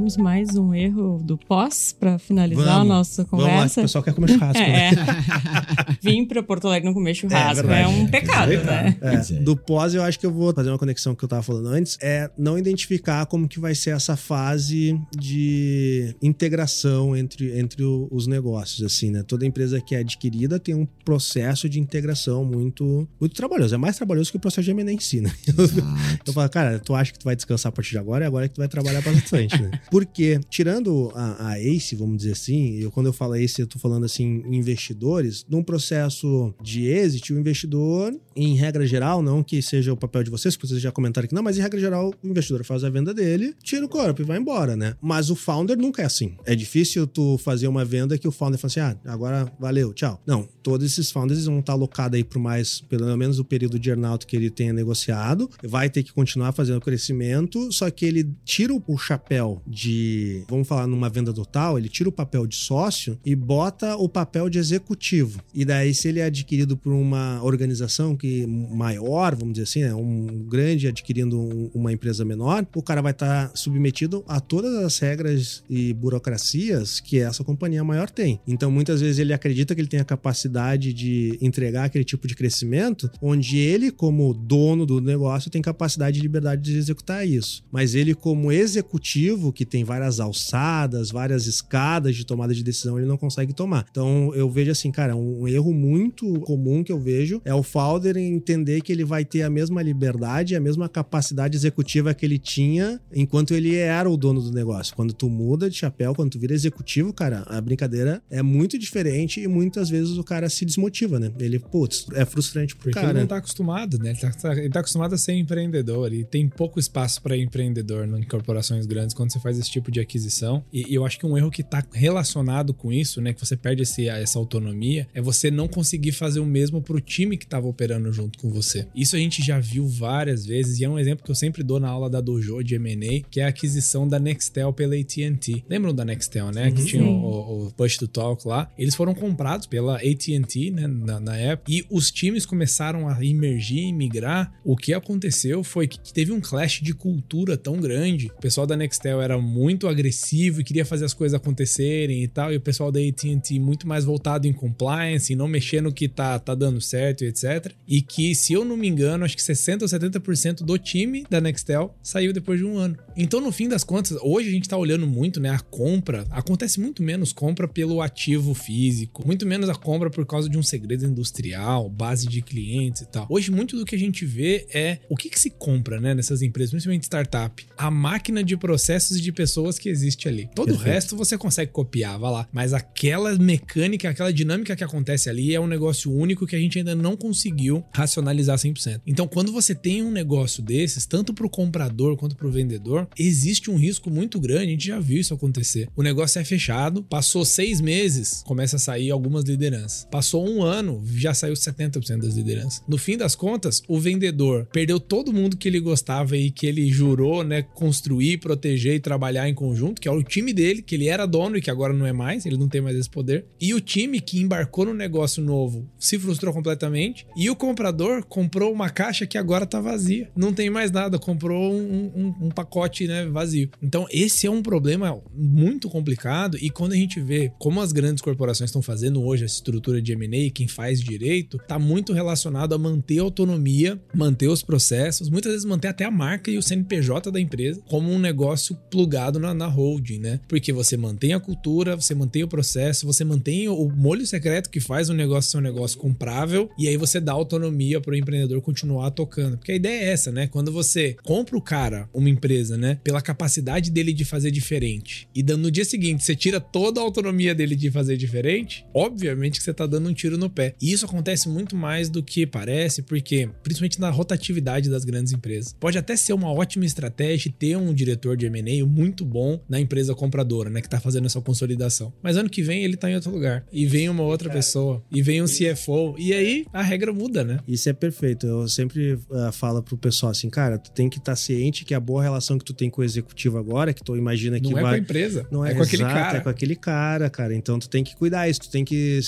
Vamos mais um erro do pós pra finalizar a Vamos. nossa Vamos lá, que conversa. o pessoal quer comer churrasco, né? É. Vim pra Porto Alegre não comer churrasco é, verdade. um pecado, né? É, é. do pós, eu acho que eu vou fazer uma conexão que eu tava falando antes. É não identificar como que vai ser essa fase de integração entre, entre os negócios, assim, né? Toda empresa que é adquirida tem um processo de integração muito, muito trabalhoso. É mais trabalhoso que o processo de M&A em si, né? Eu falo, cara, tu acha que tu vai descansar a partir de agora? É agora que tu vai trabalhar bastante, né? Por Porque, tirando a, a ACE, vamos dizer assim, eu, quando eu falo ACE, eu tô falando assim, investidores, num processo de exit, o investidor, em regra geral, não que seja o papel de vocês, que vocês já comentaram que não, mas em regra geral, o investidor faz a venda dele, tira o corpo e vai embora, né? Mas o founder nunca é assim. É difícil tu fazer uma venda que o founder fala assim, ah, agora valeu, tchau. Não, todos esses founders vão estar alocados aí por mais, pelo menos o período de earnout que ele tenha negociado, vai ter que continuar fazendo crescimento, só que ele tira o chapéu de, vamos falar numa venda total, ele tira o papel de sócio e bota o papel de executivo. E daí, se ele é adquirido por uma organização que maior, vamos dizer assim, né, um grande adquirindo um, uma empresa menor, o cara vai estar submetido a todas as regras e burocracias que essa companhia maior tem. Então, muitas vezes ele acredita que ele tem a capacidade de entregar aquele tipo de crescimento, onde ele, como dono do negócio, tem capacidade e liberdade de executar isso. Mas ele, como executivo, que tem várias alçadas, várias escadas de tomada de decisão, ele não consegue tomar. Então, eu vejo assim, cara, um erro muito comum que eu vejo é o founder entender que ele vai ter a mesma liberdade, a mesma capacidade executiva que ele tinha enquanto ele era o dono do negócio. Quando tu muda de chapéu, quando tu vira executivo, cara, a brincadeira é muito diferente e muitas vezes o cara se desmotiva, né? Ele, putz, é frustrante pro Porque cara. ele não tá acostumado, né? Ele tá, ele tá acostumado a ser empreendedor e tem pouco espaço para empreendedor em corporações grandes quando você faz esse tipo de aquisição. E, e eu acho que um erro que tá relacionado com isso, né? Que você perde esse, essa autonomia, é você não conseguir fazer o mesmo pro time que tava operando junto com você. Isso a gente já viu várias vezes e é um exemplo que eu sempre dou na aula da Dojo de M&A, que é a aquisição da Nextel pela AT&T. Lembram da Nextel, né? Que tinha o, o Push to Talk lá. Eles foram comprados pela AT&T, né? Na, na época. E os times começaram a emergir e migrar. O que aconteceu foi que teve um clash de cultura tão grande. O pessoal da Nextel era muito agressivo e queria fazer as coisas acontecerem e tal. E o pessoal da AT&T muito mais voltado em compliance não mexer no que tá, tá dando certo e etc. E que, se eu não me engano, acho que 60 ou 70% do time da Nextel saiu depois de um ano. Então, no fim das contas, hoje a gente tá olhando muito, né? A compra. Acontece muito menos compra pelo ativo físico, muito menos a compra por causa de um segredo industrial, base de clientes e tal. Hoje, muito do que a gente vê é o que, que se compra, né? Nessas empresas, principalmente startup. A máquina de processos e de pessoas que existe ali. Todo Perfeito. o resto você consegue copiar, vai lá. Mas aquela mecânica, aquela dinâmica que acontece ali é um negócio único que a gente ainda não conseguiu racionalizar 100%. Então, quando você tem um negócio desses, tanto para o comprador quanto para o vendedor, existe um risco muito grande. A gente já viu isso acontecer. O negócio é fechado, passou seis meses, começa a sair algumas lideranças. Passou um ano, já saiu 70% das lideranças. No fim das contas, o vendedor perdeu todo mundo que ele gostava e que ele jurou, né, construir, proteger e trabalhar em conjunto, que é o time dele, que ele era dono e que agora não é mais, ele não tem mais esse poder. E o time que embarcou no negócio novo se frustrou completamente. E o comprador comprou uma caixa que agora tá vazia. Não tem mais nada, comprou um, um, um pacote, né, vazio. Então, esse é um problema muito complicado. E quando a gente vê como as grandes corporações estão fazendo hoje essa estrutura de M&A, quem faz direito, tá muito relacionado a manter a autonomia, manter os processos, muitas vezes manter até a marca e o CNPJ da empresa como um negócio plugado na, na holding, né? Porque você mantém a cultura, você mantém o processo, você mantém o molho secreto que faz o negócio ser um negócio comprável e aí você dá autonomia para o empreendedor continuar tocando. Porque a ideia é essa, né? Quando você compra o cara, uma empresa, né, pela capacidade dele de fazer diferente e no dia seguinte você tira toda a autonomia dele de fazer diferente, obviamente que você tá dando um tiro no pé. E isso acontece muito mais do que parece, porque principalmente na rotatividade das grandes empresas. Pode até ser uma ótima estratégia ter um diretor de M&A muito bom na empresa compradora, né, que tá fazendo essa consolidação. Mas ano que vem ele tá em outro lugar e vem uma outra pessoa e vem um CFO e aí a regra muda, né? Isso é perfeito. Eu sempre uh, falo pro pessoal assim, cara, tu tem que estar ciente que a boa relação que tu tem com o executivo agora, que tu imagina que Não é vai. com a empresa, Não é, é com aquele exato, cara. É com aquele cara, cara. Então tu tem que cuidar isso. Tu tem que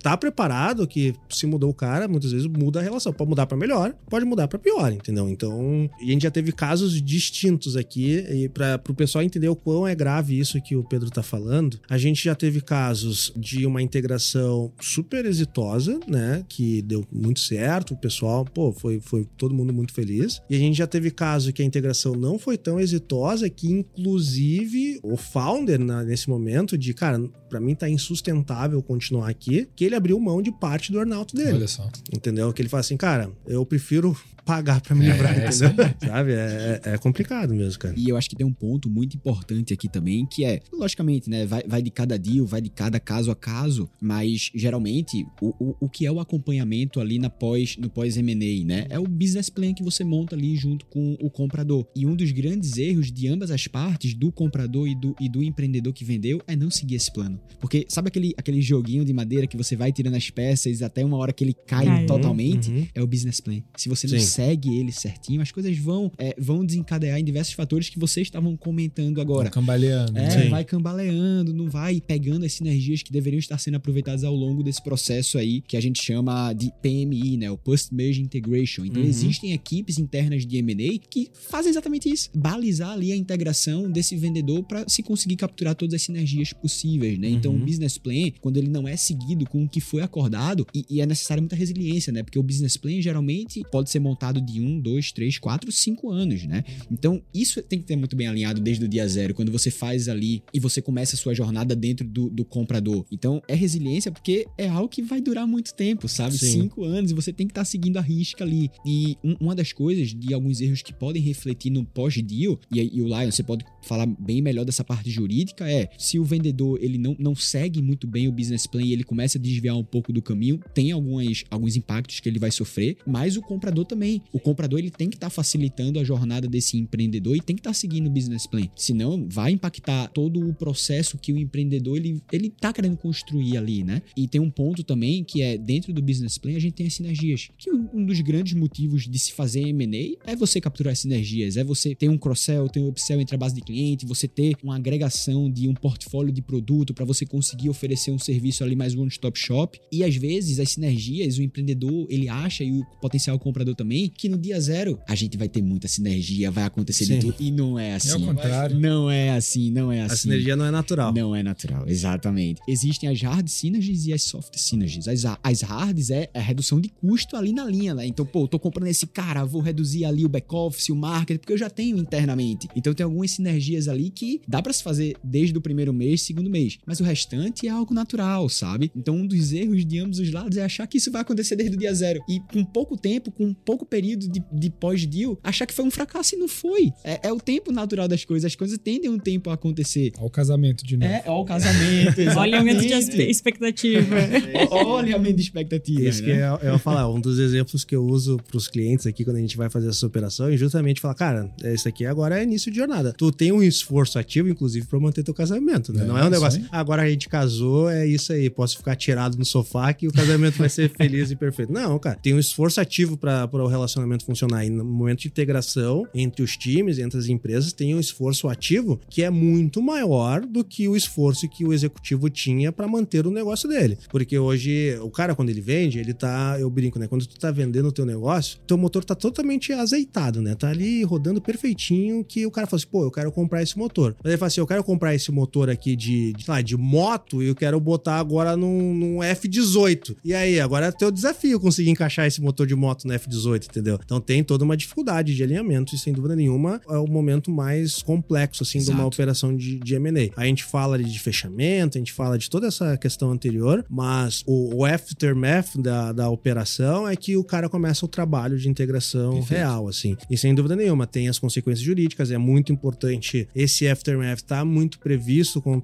estar preparado que se mudou o cara, muitas vezes muda a relação. Pode mudar pra melhor, pode mudar pra pior, entendeu? Então, a gente já teve casos distintos aqui e para pro pessoal entender o quão é grave isso que o Pedro tá falando. A gente já teve casos de uma integração super exitosa, né, que deu muito certo, o pessoal, pô, foi foi todo mundo muito feliz. E a gente já teve caso que a integração não foi tão exitosa que inclusive o founder nesse momento de, cara, para mim tá insustentável continuar aqui, que ele abriu mão de parte do earnout dele. Olha só. Entendeu? Que ele fala assim, cara, eu prefiro pagar pra me É, livrar, é entendeu? Sabe? É, é- é complicado mesmo, cara. E eu acho que tem um ponto muito importante aqui também, que é, logicamente, né, vai, vai de cada deal, vai de cada caso a caso, mas geralmente o, o, o que é o acompanhamento ali na pós, no pós-M&A, né, é o business plan que você monta ali junto com o comprador. E um dos grandes erros de ambas as partes, do comprador e do, e do empreendedor que vendeu, é não seguir esse plano. Porque sabe aquele, aquele joguinho de madeira que você vai tirando as peças até uma hora que ele cai totalmente? Uhum. é o business plan. Se você não Sim. segue ele certinho, as coisas vão, é, vão desencadear em diversos fatores que vocês estavam comentando agora. Cambaleando. É, né? Sim. vai cambaleando, não vai pegando as sinergias que deveriam estar sendo aproveitadas ao longo desse processo aí, que a gente chama de PMI, né? O Post Merge Integration. Então, Uhum. existem equipes internas de M&A que fazem exatamente isso. Balizar ali a integração desse vendedor para se conseguir capturar todas as sinergias possíveis, né? Então, Uhum. o business plan, quando ele não é seguido com o que foi acordado, e, e é necessária muita resiliência, né? Porque o business plan, geralmente, pode ser montado de um, dois, três, quatro, cinco anos, né? Então, isso tem que ter muito bem alinhado desde o dia zero, quando você faz ali e você começa a sua jornada dentro do, do comprador. Então, é resiliência porque é algo que vai durar muito tempo, sabe? Sim. Cinco anos e você tem que estar seguindo a risca ali. E um- uma das coisas, de alguns erros que podem refletir no pós-deal, e, aí, e o Lion, você pode falar bem melhor dessa parte jurídica, é se o vendedor ele não, não segue muito bem o business plan e ele começa a desviar um pouco do caminho, tem algumas, alguns impactos que ele vai sofrer, mas o comprador também. O comprador ele tem que estar facilitando a jornada desse empreendedor e tem que estar seguindo o business plan. Senão, vai impactar todo o processo que o empreendedor ele, ele tá querendo construir ali, né? E tem um ponto também que é dentro do business plan a gente tem as sinergias. Que um dos grandes motivos de se fazer M&A é você capturar as sinergias, é você ter um cross-sell, ter um upsell entre a base de cliente, você ter uma agregação de um portfólio de produto para você conseguir oferecer um serviço ali mais one-stop shop. E às vezes as sinergias, o empreendedor, ele acha e o potencial comprador também, que no dia zero a gente vai ter muita sinergia, vai acontecer de Sim. tudo. E não é assim. É o contrário. Não é assim, não é assim. A sinergia não é natural. Não é natural, exatamente. Existem as hard synergies e as soft synergies. As, as hards é a redução de custo ali na linha, né? Então, pô, tô comprando esse cara, vou reduzir ali o back-office, o marketing, porque eu já tenho internamente. Então, tem algumas sinergias ali que dá pra se fazer desde o primeiro mês, segundo mês. Mas o restante é algo natural, sabe? Então, um dos erros de ambos os lados é achar que isso vai acontecer desde o dia zero. E com pouco tempo, com pouco período de, de pós-deal, achar que foi um fracasso e não foi. É, é o tempo natural das coisas. As coisas tendem um tempo a acontecer. Olha o casamento de novo. É, ó, o casamento. Olha o aumento de expectativa. Olha o aumento de expectativa. Isso que né? eu, eu ia falar, um dos exemplos que eu uso pros clientes aqui quando a gente vai fazer essa operação é justamente falar, cara, isso aqui agora é início de jornada. Tu tem um esforço ativo, inclusive, pra manter teu casamento, né? É, Não é um negócio, aí. "Ah, agora a gente casou, é isso aí, posso ficar tirado no sofá que o casamento vai ser feliz e perfeito. Não, cara, tem um esforço ativo para o relacionamento funcionar. E no momento de integração entre os times, entre as empresas, tem um esforço ativo que é muito maior do que o esforço que o executivo tinha para manter o negócio dele. Porque hoje, o cara, quando ele vende, ele tá, eu brinco, né? Quando tu tá vendendo o teu negócio, teu motor tá totalmente azeitado, né? Tá ali rodando perfeitinho que o cara fala assim, pô, eu quero comprar esse motor. Mas ele fala assim, eu quero comprar esse motor aqui de, de, lá, de moto e eu quero botar agora num, num F18. E aí, agora é teu desafio conseguir encaixar esse motor de moto no F18, entendeu? Então tem toda uma dificuldade de alinhamento e sem dúvida nenhuma é o momento mais complexo, assim, de uma Exato. operação de, de M&A. A gente fala de fechamento, a gente fala de toda essa questão anterior, mas o, o aftermath da, da operação é que o cara começa o trabalho de integração Perfeito. real, assim. E sem dúvida nenhuma, tem as consequências jurídicas, é muito importante esse aftermath tá muito previsto com-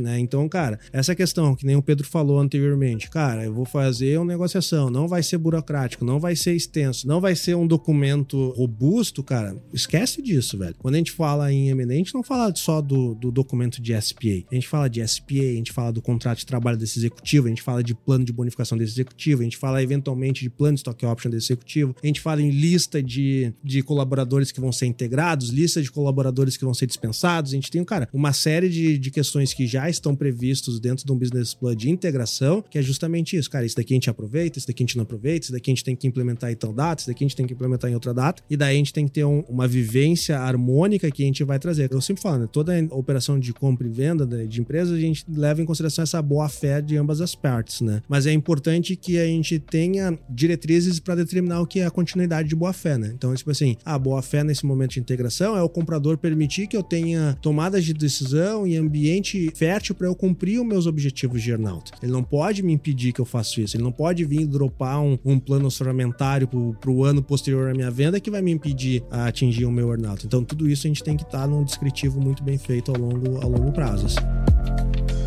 né? Então, cara, essa questão que nem o Pedro falou anteriormente, cara, eu vou fazer uma negociação, não vai ser burocrático, não vai ser extenso, não vai ser um documento robusto, cara, esquece disso, velho. Quando a gente fala em M&A, a gente não fala só do, do documento de SPA, a gente fala de SPA, a gente fala do contrato de trabalho desse executivo, a gente fala de plano de bonificação desse executivo, a gente fala eventualmente de plano de stock option desse executivo, a gente fala em lista de, de colaboradores que vão ser integrados, lista de colaboradores que vão ser dispensados, a gente tem, cara, uma série de, de questões que já estão previstos dentro de um business plan de integração, que é justamente isso, cara, isso daqui a gente aproveita, isso daqui a gente não aproveita, isso daqui a gente tem que implementar em tal data, isso daqui a gente tem que implementar em outra data, e daí a gente tem que ter um- uma vivência harmônica que a gente vai trazer. Eu sempre falo, né, toda operação de compra e venda né, de empresas, a gente leva em consideração essa boa fé de ambas as partes, né? Mas é importante que a gente tenha diretrizes para determinar o que é a continuidade de boa fé, né? Então, tipo assim, a boa fé nesse momento de integração é o comprador permitir que eu tenha tomadas de decisão e ambiente fértil para eu cumprir os meus objetivos de earnout. Ele não pode me impedir que eu faça isso. Ele não pode vir dropar um, um plano orçamentário para o ano posterior à minha venda que vai me impedir a atingir o meu earnout. Então, tudo isso a gente tem que estar tá num descritivo muito bem feito ao longo, ao longo prazo. Assim.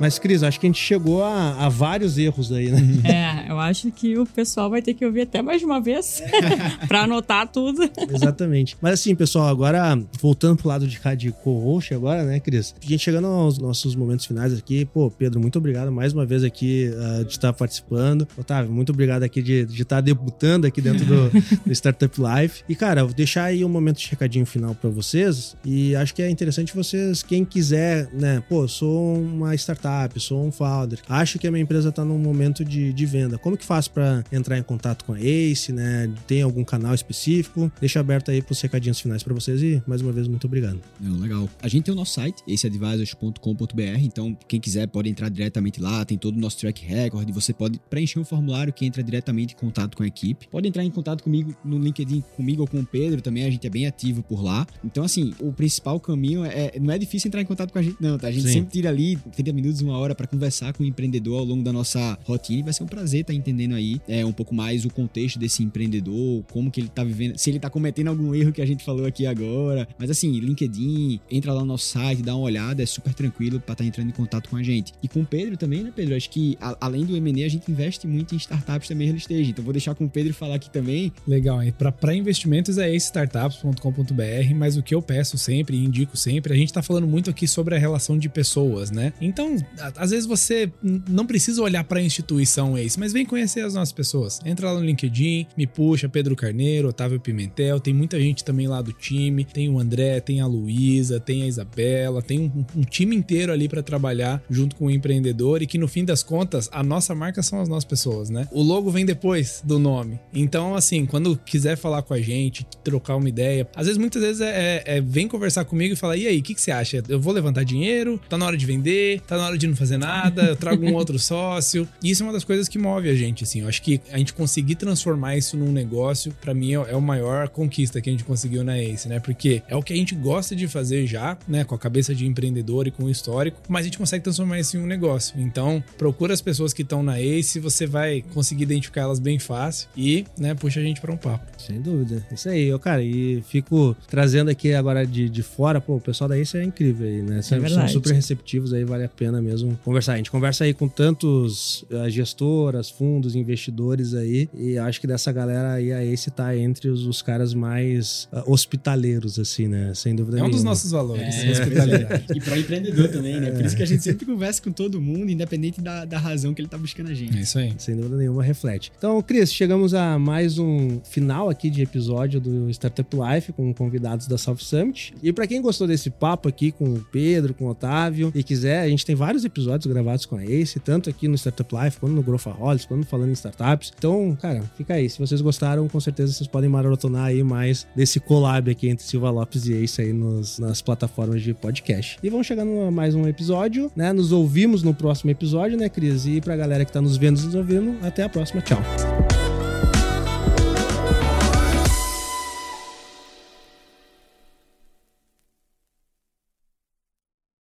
Mas, Cris, acho que a gente chegou a, a, vários erros aí, né? É, eu acho que o pessoal vai ter que ouvir até mais uma vez para anotar tudo. Exatamente. Mas assim, pessoal, agora voltando pro lado de cá de co-host agora, né, Cris? A gente chegando aos nossos momentos finais aqui. Pô, Pedro, muito obrigado mais uma vez aqui uh, de estar participando. Otávio, muito obrigado aqui de, de estar debutando aqui dentro do, do Startup Life. E, cara, vou deixar aí um momento de recadinho final para vocês. E acho que é interessante vocês, quem quiser, né, pô, sou uma startup startup, sou um founder, acho que a minha empresa está num momento de, de venda. Como que faz para entrar em contato com a Ace, né? Tem algum canal específico? Deixa aberto aí para os recadinhos finais para vocês e mais uma vez muito obrigado. Não, legal. A gente tem o nosso site, aceadvisors.com.br, então quem quiser pode entrar diretamente lá, tem todo o nosso track record, você pode preencher um formulário que entra diretamente em contato com a equipe. Pode entrar em contato comigo no LinkedIn, comigo ou com o Pedro também, a gente é bem ativo por lá. Então assim, o principal caminho é não é difícil entrar em contato com a gente não, tá? A gente Sim. sempre tira ali 30 minutos uma hora para conversar com o empreendedor ao longo da nossa rotina e vai ser um prazer estar tá entendendo aí é, um pouco mais o contexto desse empreendedor, como que ele tá vivendo, se ele tá cometendo algum erro que a gente falou aqui agora. Mas assim, LinkedIn, entra lá no nosso site, dá uma olhada, é super tranquilo para estar tá entrando em contato com a gente. E com o Pedro também, né, Pedro? Acho que a, além do M&A, a gente investe muito em startups também early stage. Então vou deixar com o Pedro falar aqui também. Legal, e para investimentos é startups.com.br, mas o que eu peço sempre e indico sempre, a gente tá falando muito aqui sobre a relação de pessoas, né? Então, às vezes você não precisa olhar para a instituição Ace, mas vem conhecer as nossas pessoas. Entra lá no LinkedIn, me puxa, Pedro Carneiro, Otávio Pimentel, tem muita gente também lá do time, tem o André, tem a Luísa, tem a Isabela, tem um, um time inteiro ali para trabalhar junto com o empreendedor e que no fim das contas a nossa marca são as nossas pessoas, né? O logo vem depois do nome. Então, assim, quando quiser falar com a gente, trocar uma ideia, às vezes, muitas vezes é, é, é vem conversar comigo e falar: e aí, o que, que você acha? Eu vou levantar dinheiro? Tá na hora de vender? Tá na hora de não fazer nada, eu trago um outro sócio. E isso é uma das coisas que move a gente, assim. Eu acho que a gente conseguir transformar isso num negócio, para mim, é, é a maior conquista que a gente conseguiu na Ace, né? Porque é o que a gente gosta de fazer já, né? Com a cabeça de empreendedor e com o histórico, mas a gente consegue transformar isso em um negócio. Então, procura as pessoas que estão na Ace, você vai conseguir identificar elas bem fácil e, né, puxa a gente para um papo. Sem dúvida. Isso aí, eu, cara, e fico trazendo aqui agora de, de fora, pô, o pessoal da Ace é incrível aí, né? São, é são super receptivos aí, vale a pena mesmo conversar. A gente conversa aí com tantos uh, gestoras, fundos, investidores aí, e acho que dessa galera aí, a Ace tá entre os, os caras mais uh, hospitaleiros, assim, né? Sem dúvida nenhuma. É um dos nossos valores, é, hospitalidade. e para empreendedor também, né? Por isso que a gente sempre conversa com todo mundo, independente da, da razão que ele tá buscando a gente. É isso aí. Sem dúvida nenhuma, reflete. Então, Cris, chegamos a mais um final aqui de episódio do Startup Life com convidados da South Summit. E para quem gostou desse papo aqui com o Pedro, com o Otávio, e quiser, a gente tem vários episódios gravados com a Ace, tanto aqui no Startup Life, quanto no Growthaholics, quanto falando em startups. Então, cara, fica aí. Se vocês gostaram, com certeza vocês podem maratonar aí mais desse collab aqui entre Silva Lopes e Ace aí nos, nas plataformas de podcast. E vamos chegando a mais um episódio, né? Nos ouvimos no próximo episódio, né, Cris? E pra galera que tá nos vendo e nos ouvindo, até a próxima. Tchau.